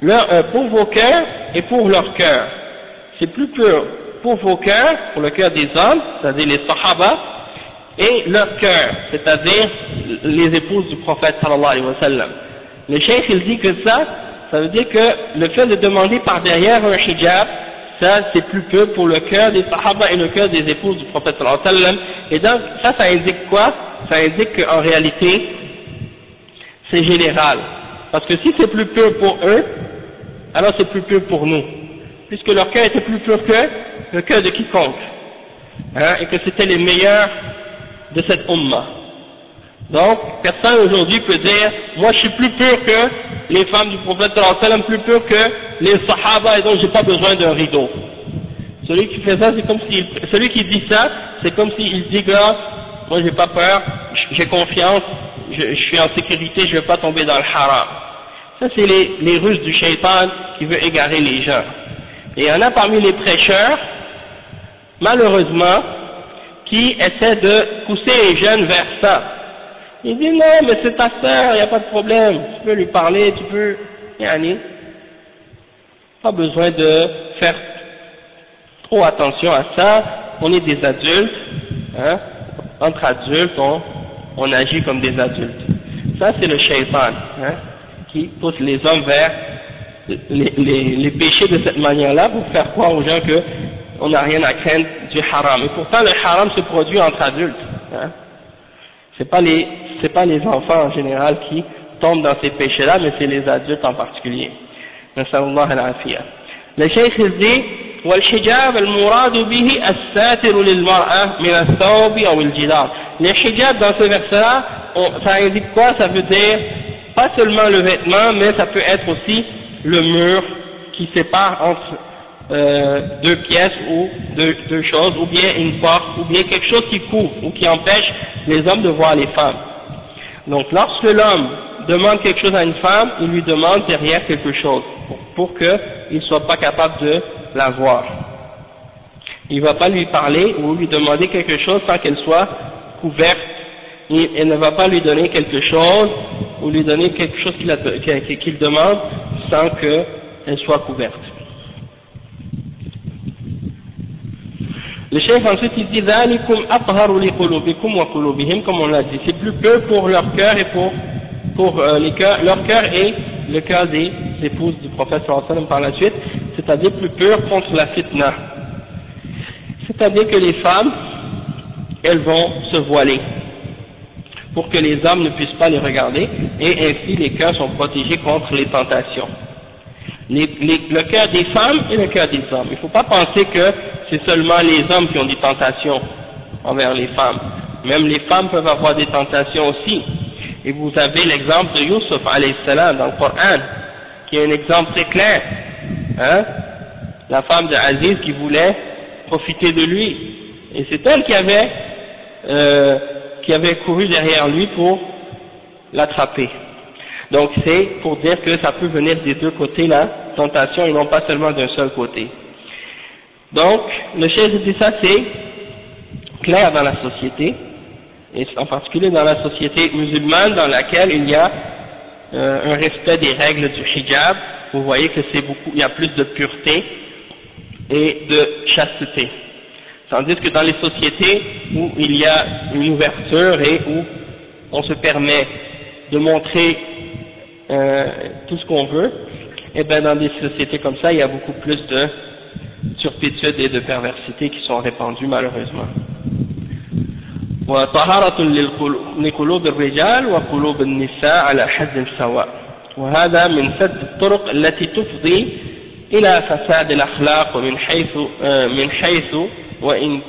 leur, euh, vos cœurs et pour leur cœur. C'est plus pur pour vos cœurs, pour le cœur des hommes, c'est-à-dire les sahaba, et leur cœur, c'est-à-dire les épouses du prophète sallallahu alayhi wa sallam. Le cheikh il dit que ça, ça veut dire que le fait de demander par derrière un hijab, ça c'est plus peu pour le cœur des sahaba et le cœur des épouses du prophète sallallahu alayhi wa. Et donc ça, ça indique quoi? Ça indique qu'en réalité, c'est général. Parce que si c'est plus peu pour eux, alors c'est plus peu pour nous. Puisque leur cœur était plus pur que le cœur de quiconque. Hein, et que c'était les meilleurs de cette umma. Donc, personne aujourd'hui peut dire, moi je suis plus pur que les femmes du prophète plus pur que les sahaba et donc j'ai pas besoin d'un rideau. Celui qui fait ça, c'est comme si, celui qui dit ça, c'est comme s'il dit que, moi j'ai pas peur, j'ai confiance, je, suis en sécurité, je vais pas tomber dans le haram. Ça c'est les, les ruses du shaitan qui veut égarer les gens. Et il y en a parmi les prêcheurs, malheureusement, qui essaie de pousser les jeunes vers ça. Il dit non, mais c'est ta sœur, il n'y a pas de problème, tu peux lui parler, tu peux, yani, pas besoin de faire trop attention à ça, on est des adultes, hein, entre adultes, on, on agit comme des adultes. Ça c'est le shaitan, hein, qui pousse les hommes vers les, les, les péchés de cette manière-là pour faire croire aux gens que on n'a rien à craindre du haram. Et pourtant, le haram se produit entre adultes. Hein. C'est pas les, c'est pas les enfants en général qui tombent dans ces péchés-là, mais c'est les adultes en particulier. Le cheikh dit, والحجاب المراد به الساتر للمرأة من الثوب أو الجدار. Le hijab dans ce verset-là, ça indique quoi Ça veut dire pas seulement le vêtement, mais ça peut être aussi le mur qui sépare entre euh, deux pièces ou deux, deux, choses, ou bien une porte, ou bien quelque chose qui couvre ou qui empêche les hommes de voir les femmes. Donc lorsque l'homme demande quelque chose à une femme, il lui demande derrière quelque chose pour, qu'il ne soit pas capable de la voir. Il ne va pas lui parler ou lui demander quelque chose sans qu'elle soit couverte. Il, ne va pas lui donner quelque chose ou lui donner quelque chose qu'il demande sans qu'elle soit couverte. Le chef ensuite il dit comme on l'a dit, c'est plus peu pour leur cœur et pour, euh, leur cœur et le cœur des épouses du prophète par la suite, c'est-à-dire plus pur contre la fitna. C'est-à-dire que les femmes, elles vont se voiler pour que les hommes ne puissent pas les regarder et ainsi les cœurs sont protégés contre les tentations le cœur des femmes et le cœur des hommes. Il ne faut pas penser que c'est seulement les hommes qui ont des tentations envers les femmes. Même les femmes peuvent avoir des tentations aussi. Et vous avez l'exemple de Yusuf salam dans le Coran, qui est un exemple très clair. Hein? La femme de Aziz qui voulait profiter de lui. Et c'est elle qui avait, euh, qui avait couru derrière lui pour l'attraper. Donc c'est pour dire que ça peut venir des deux côtés la tentation et non pas seulement d'un seul côté. Donc le chef dit ça c'est clair dans la société, et en particulier dans la société musulmane dans laquelle il y a euh, un respect des règles du hijab, vous voyez que c'est beaucoup, il y a plus de pureté et de chasteté. Tandis que dans les sociétés où il y a une ouverture et où on se permet de montrer euh, tout ce qu'on veut, et eh bien dans des sociétés comme ça, il y a beaucoup plus de turpitude et de perversité qui sont répandues malheureusement. وطهارة لقلوب الرجال وقلوب النساء على حد سواء وهذا من سد الطرق التي تفضي إلى فساد الأخلاق ومن حيث من حيث وإن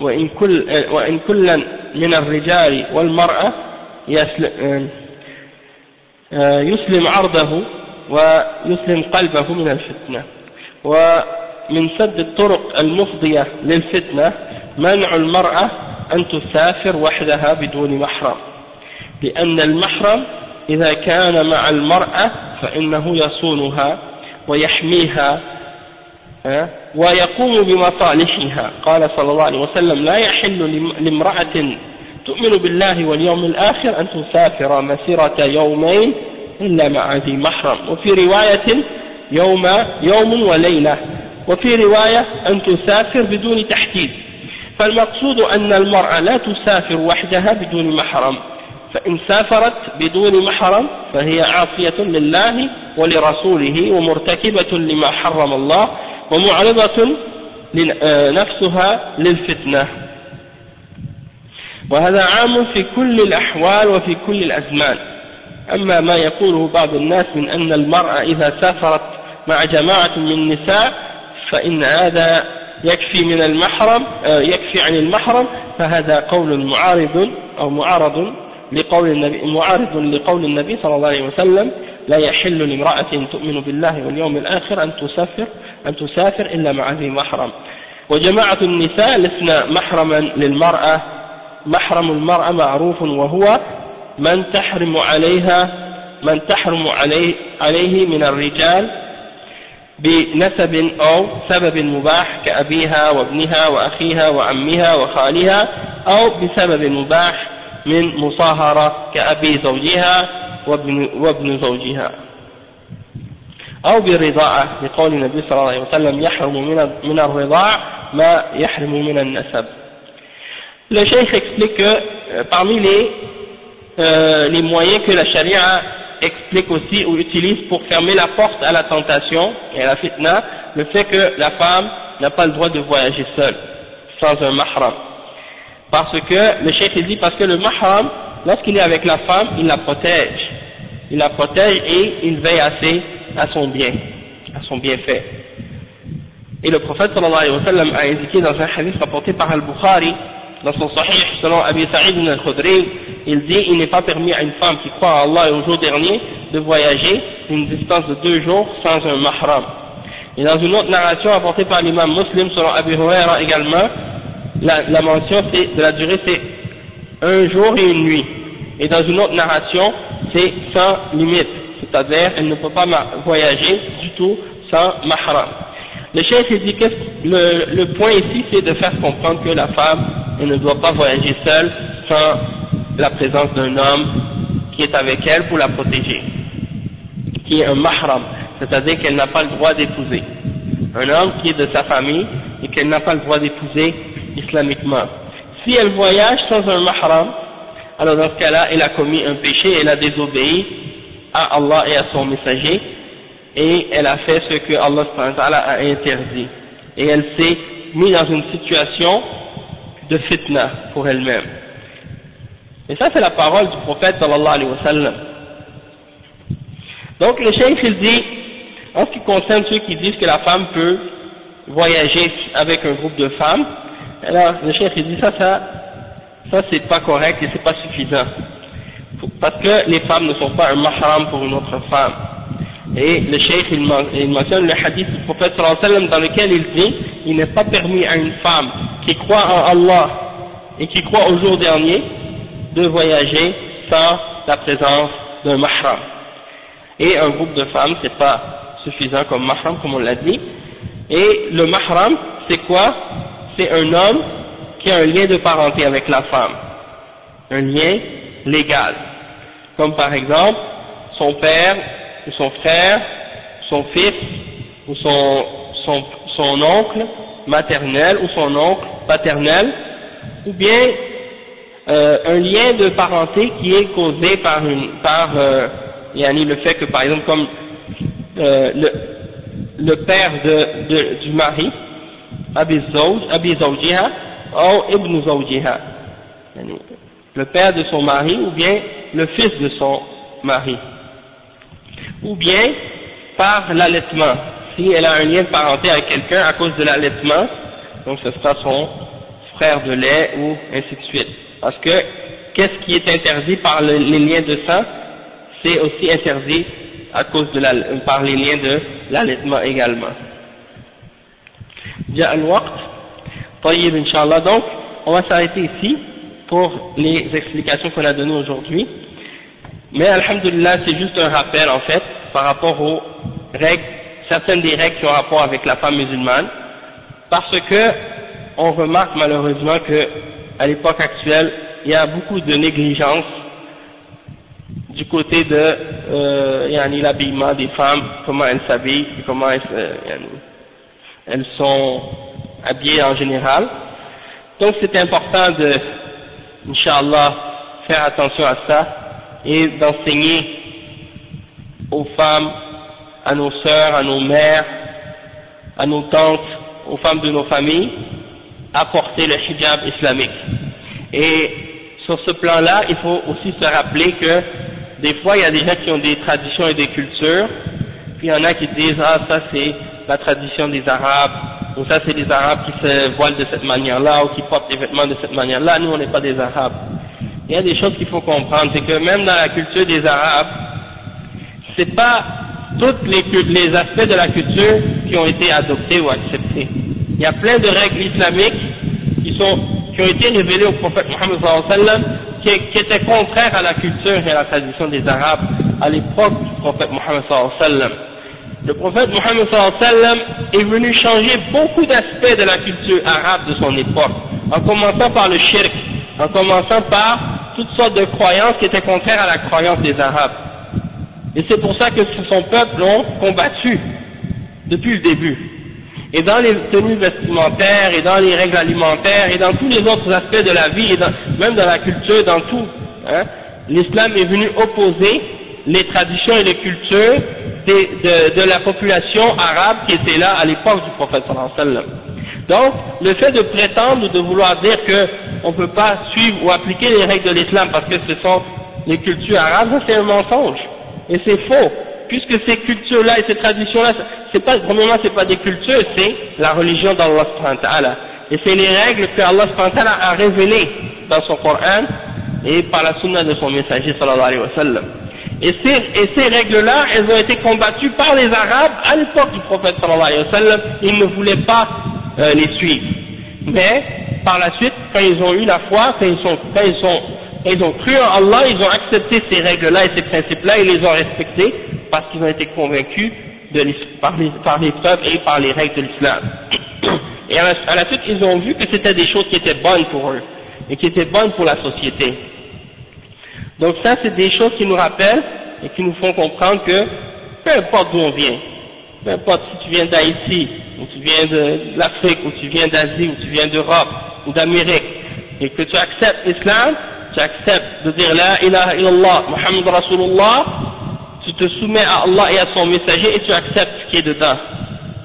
وإن كل وإن كلا من الرجال والمرأة يسلم عرضه ويسلم قلبه من الفتنة. ومن سد الطرق المفضية للفتنة منع المرأة أن تسافر وحدها بدون محرم. لأن المحرم إذا كان مع المرأة فإنه يصونها ويحميها ويقوم بمصالحها. قال صلى الله عليه وسلم لا يحل لامرأة تؤمن بالله واليوم الآخر أن تسافر مسيرة يومين إلا مع ذي محرم. وفي رواية يوم يوم وليلة. وفي رواية أن تسافر بدون تحديد. فالمقصود أن المرأة لا تسافر وحدها بدون محرم. فإن سافرت بدون محرم فهي عاصية لله ولرسوله ومرتكبة لما حرم الله ومعرضة نفسها للفتنة. وهذا عام في كل الأحوال وفي كل الأزمان. أما ما يقوله بعض الناس من أن المرأة إذا سافرت مع جماعة من النساء فإن هذا يكفي من المحرم آه، يكفي عن المحرم فهذا قول معارض أو معارض لقول النبي معارض لقول النبي صلى الله عليه وسلم لا يحل لامرأة تؤمن بالله واليوم الآخر أن تسافر أن تسافر إلا مع ذي محرم. وجماعة النساء لسنا محرما للمرأة محرم المرأة معروف وهو من تحرم عليها من تحرم عليه, عليه من الرجال بنسب أو سبب مباح كأبيها وابنها وأخيها وعمها وخالها أو بسبب مباح من مصاهرة كأبي زوجها وابن, وابن زوجها. أو بالرضاعة لقول النبي صلى الله عليه وسلم يحرم من, الرضاع ما يحرم من النسب. Le cheikh explique que euh, parmi les, euh, les moyens que la charia explique aussi ou utilise pour fermer la porte à la tentation et à la fitna, le fait que la femme n'a pas le droit de voyager seule, sans un mahram. Parce que, le cheikh dit, parce que le mahram, lorsqu'il est avec la femme, il la protège. Il la protège et il veille assez à son bien, à son bienfait. Et le prophète sallallahu alayhi wa sallam a indiqué dans un hadith rapporté par Al-Bukhari, dans son sahih, selon Abi Sa'id al-Khudri, il dit il n'est pas permis à une femme qui croit à Allah et au jour dernier de voyager une distance de deux jours sans un mahram. Et dans une autre narration apportée par l'imam muslim selon Abi Huraira également, la, la mention de la durée c'est un jour et une nuit. Et dans une autre narration, c'est sans limite, c'est-à-dire elle ne peut pas voyager du tout sans mahram. Le chef dit que le, le point ici c'est de faire comprendre que la femme elle ne doit pas voyager seule sans la présence d'un homme qui est avec elle pour la protéger, qui est un mahram, c'est-à-dire qu'elle n'a pas le droit d'épouser. Un homme qui est de sa famille et qu'elle n'a pas le droit d'épouser islamiquement. Si elle voyage sans un mahram, alors dans ce cas-là, elle a commis un péché, elle a désobéi à Allah et à son messager, et elle a fait ce que Allah a interdit. Et elle s'est mise dans une situation de fitna pour elle-même. Et ça, c'est la parole du prophète sallallahu alayhi wa sallam. Donc le cheikh il dit, en ce qui concerne ceux qui disent que la femme peut voyager avec un groupe de femmes, alors le cheikh il dit ça, ça, ça c'est pas correct et c'est pas suffisant. Parce que les femmes ne sont pas un mahram pour une autre femme. Et le cheikh il, mentionne le hadith du prophète sallam dans lequel il dit, il n'est pas permis à une femme qui croit en Allah et qui croit au jour dernier de voyager sans la présence d'un mahram. Et un groupe de femmes, c'est pas suffisant comme mahram, comme on l'a dit. Et le mahram, c'est quoi? C'est un homme qui a un lien de parenté avec la femme. Un lien légal. Comme par exemple, son père, ou son frère, son fils, ou son, oncle maternel, ou son oncle paternel, ou bien euh, un lien de parenté qui est causé par, une, par euh, le fait que par exemple comme euh, le, père de, du mari, Abi Zawjiha, ou Ibn Zawjiha, le père de son mari ou bien le fils de son mari, ou bien par l'allaitement. Si elle a un lien de parenté avec quelqu'un à cause de l'allaitement, donc ce sera son frère de lait ou ainsi de suite. Parce que qu'est-ce qui est interdit par les liens de sang? C'est aussi interdit à cause de la, par les liens de l'allaitement également. Donc, on va s'arrêter ici pour les explications qu'on a données aujourd'hui mais alhamdulillah c'est juste un rappel en fait par rapport aux règles certaines des règles qui ont rapport avec la femme musulmane parce que on remarque malheureusement que à l'époque actuelle, il y a beaucoup de négligence du côté de euh, l'habillement des femmes, comment elles s'habillent, comment elles, euh, elles, sont habillées en général. Donc c'est important de, Inch'Allah, faire attention à ça et d'enseigner aux femmes, à nos sœurs, à nos mères, à nos tantes, aux femmes de nos familles, apporter le hijab islamique. Et sur ce plan-là, il faut aussi se rappeler que des fois, il y a des gens qui ont des traditions et des cultures, puis il y en a qui disent, ah, ça c'est la tradition des Arabes, ou ça c'est les Arabes qui se voilent de cette manière-là, ou qui portent des vêtements de cette manière-là, nous on n'est pas des Arabes. Il y a des choses qu'il faut comprendre, c'est que même dans la culture des Arabes, c'est pas tous les, aspects de la culture qui ont été adoptés ou acceptés il y a plein de règles islamiques qui ont été révélées au prophète Mohammed sallam qui, qui étaient contraires à la culture et à la tradition des Arabes à l'époque du prophète Mohammed sallam. Le prophète Mohammed sallam est venu changer beaucoup d'aspects de la culture arabe de son époque, en commençant par le shirk, en commençant par toutes sortes de croyances qui étaient contraires à la croyance des Arabes. Et c'est pour ça que son peuple l'ont combattu depuis le début et dans les tenues vestimentaires, et dans les règles alimentaires, et dans tous les autres aspects de la vie, et même dans la culture, dans tout, hein, l'islam est venu opposer les traditions et les cultures de, la population arabe qui était là à l'époque du prophète sallallahu Donc, le fait de prétendre ou de vouloir dire qu'on ne peut pas suivre ou appliquer les règles de l'islam parce que ce sont les cultures arabes, c'est un mensonge. Et c'est faux puisque ces cultures-là et ces traditions-là, c'est pas, premièrement, c'est pas des cultures, c'est la religion d'Allah Et c'est les règles que Allah a révélées dans son Coran et par la sunna de son messager sallallahu alayhi wa sallam. Et ces, et ces règles-là, elles ont été combattues par les Arabes à l'époque du prophète sallallahu alayhi wa sallam, ils ne voulaient pas euh, les suivre. Mais, par la suite, quand ils ont eu la foi, quand ils sont, quand ils sont, quand ils ont cru en Allah, ils ont accepté ces règles-là et ces principes-là, ils les ont respectés, parce qu'ils ont été convaincus par, les, par preuves et par les règles de l'islam. Et à la, suite, ils ont vu que c'était des choses qui étaient bonnes pour eux et qui étaient bonnes pour la société. Donc ça, c'est des choses qui nous rappellent et qui nous font comprendre que peu importe d'où on vient, peu importe si tu viens d'Haïti, ou tu viens de l'Afrique, ou tu viens d'Asie, ou tu viens d'Europe, ou d'Amérique, et que tu acceptes l'islam, tu acceptes de dire La ilaha illallah, Muhammad Rasulullah, tu te soumets à Allah et à son messager et tu acceptes ce qui est dedans,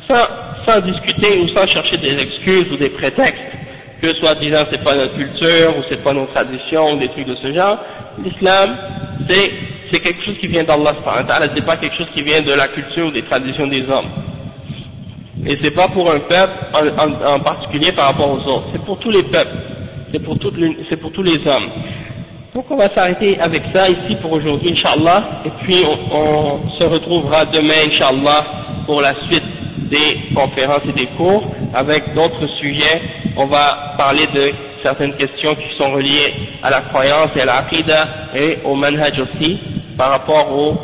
sans, discuter ou sans chercher des excuses ou des prétextes, que soit disant c'est pas notre culture ou c'est pas nos traditions ou des trucs de ce genre. L'islam, c'est quelque chose qui vient d'Allah, c'est pas quelque chose qui vient de la culture ou des traditions des hommes. Et c'est pas pour un peuple en, particulier par rapport aux autres, c'est pour tous les peuples, c'est pour, c'est pour tous les hommes. Donc on va s'arrêter avec ça ici pour aujourd'hui, Inch'Allah, et puis on, on, se retrouvera demain, Inch'Allah, pour la suite des conférences et des cours, avec d'autres sujets. On va parler de certaines questions qui sont reliées à la croyance et à l'aqidah et au manhaj aussi, par rapport aux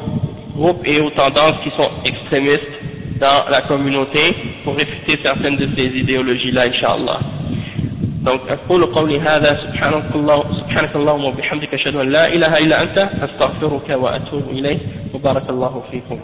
groupes et aux tendances qui sont extrémistes dans la communauté pour réfuter certaines de ces idéologies-là, Inch'Allah. Donc, أقول قولي هذا سبحانك, الله سبحانك اللهم وبحمدك أشهد أن لا إله إلا أنت أستغفرك وأتوب إليك وبارك الله فيكم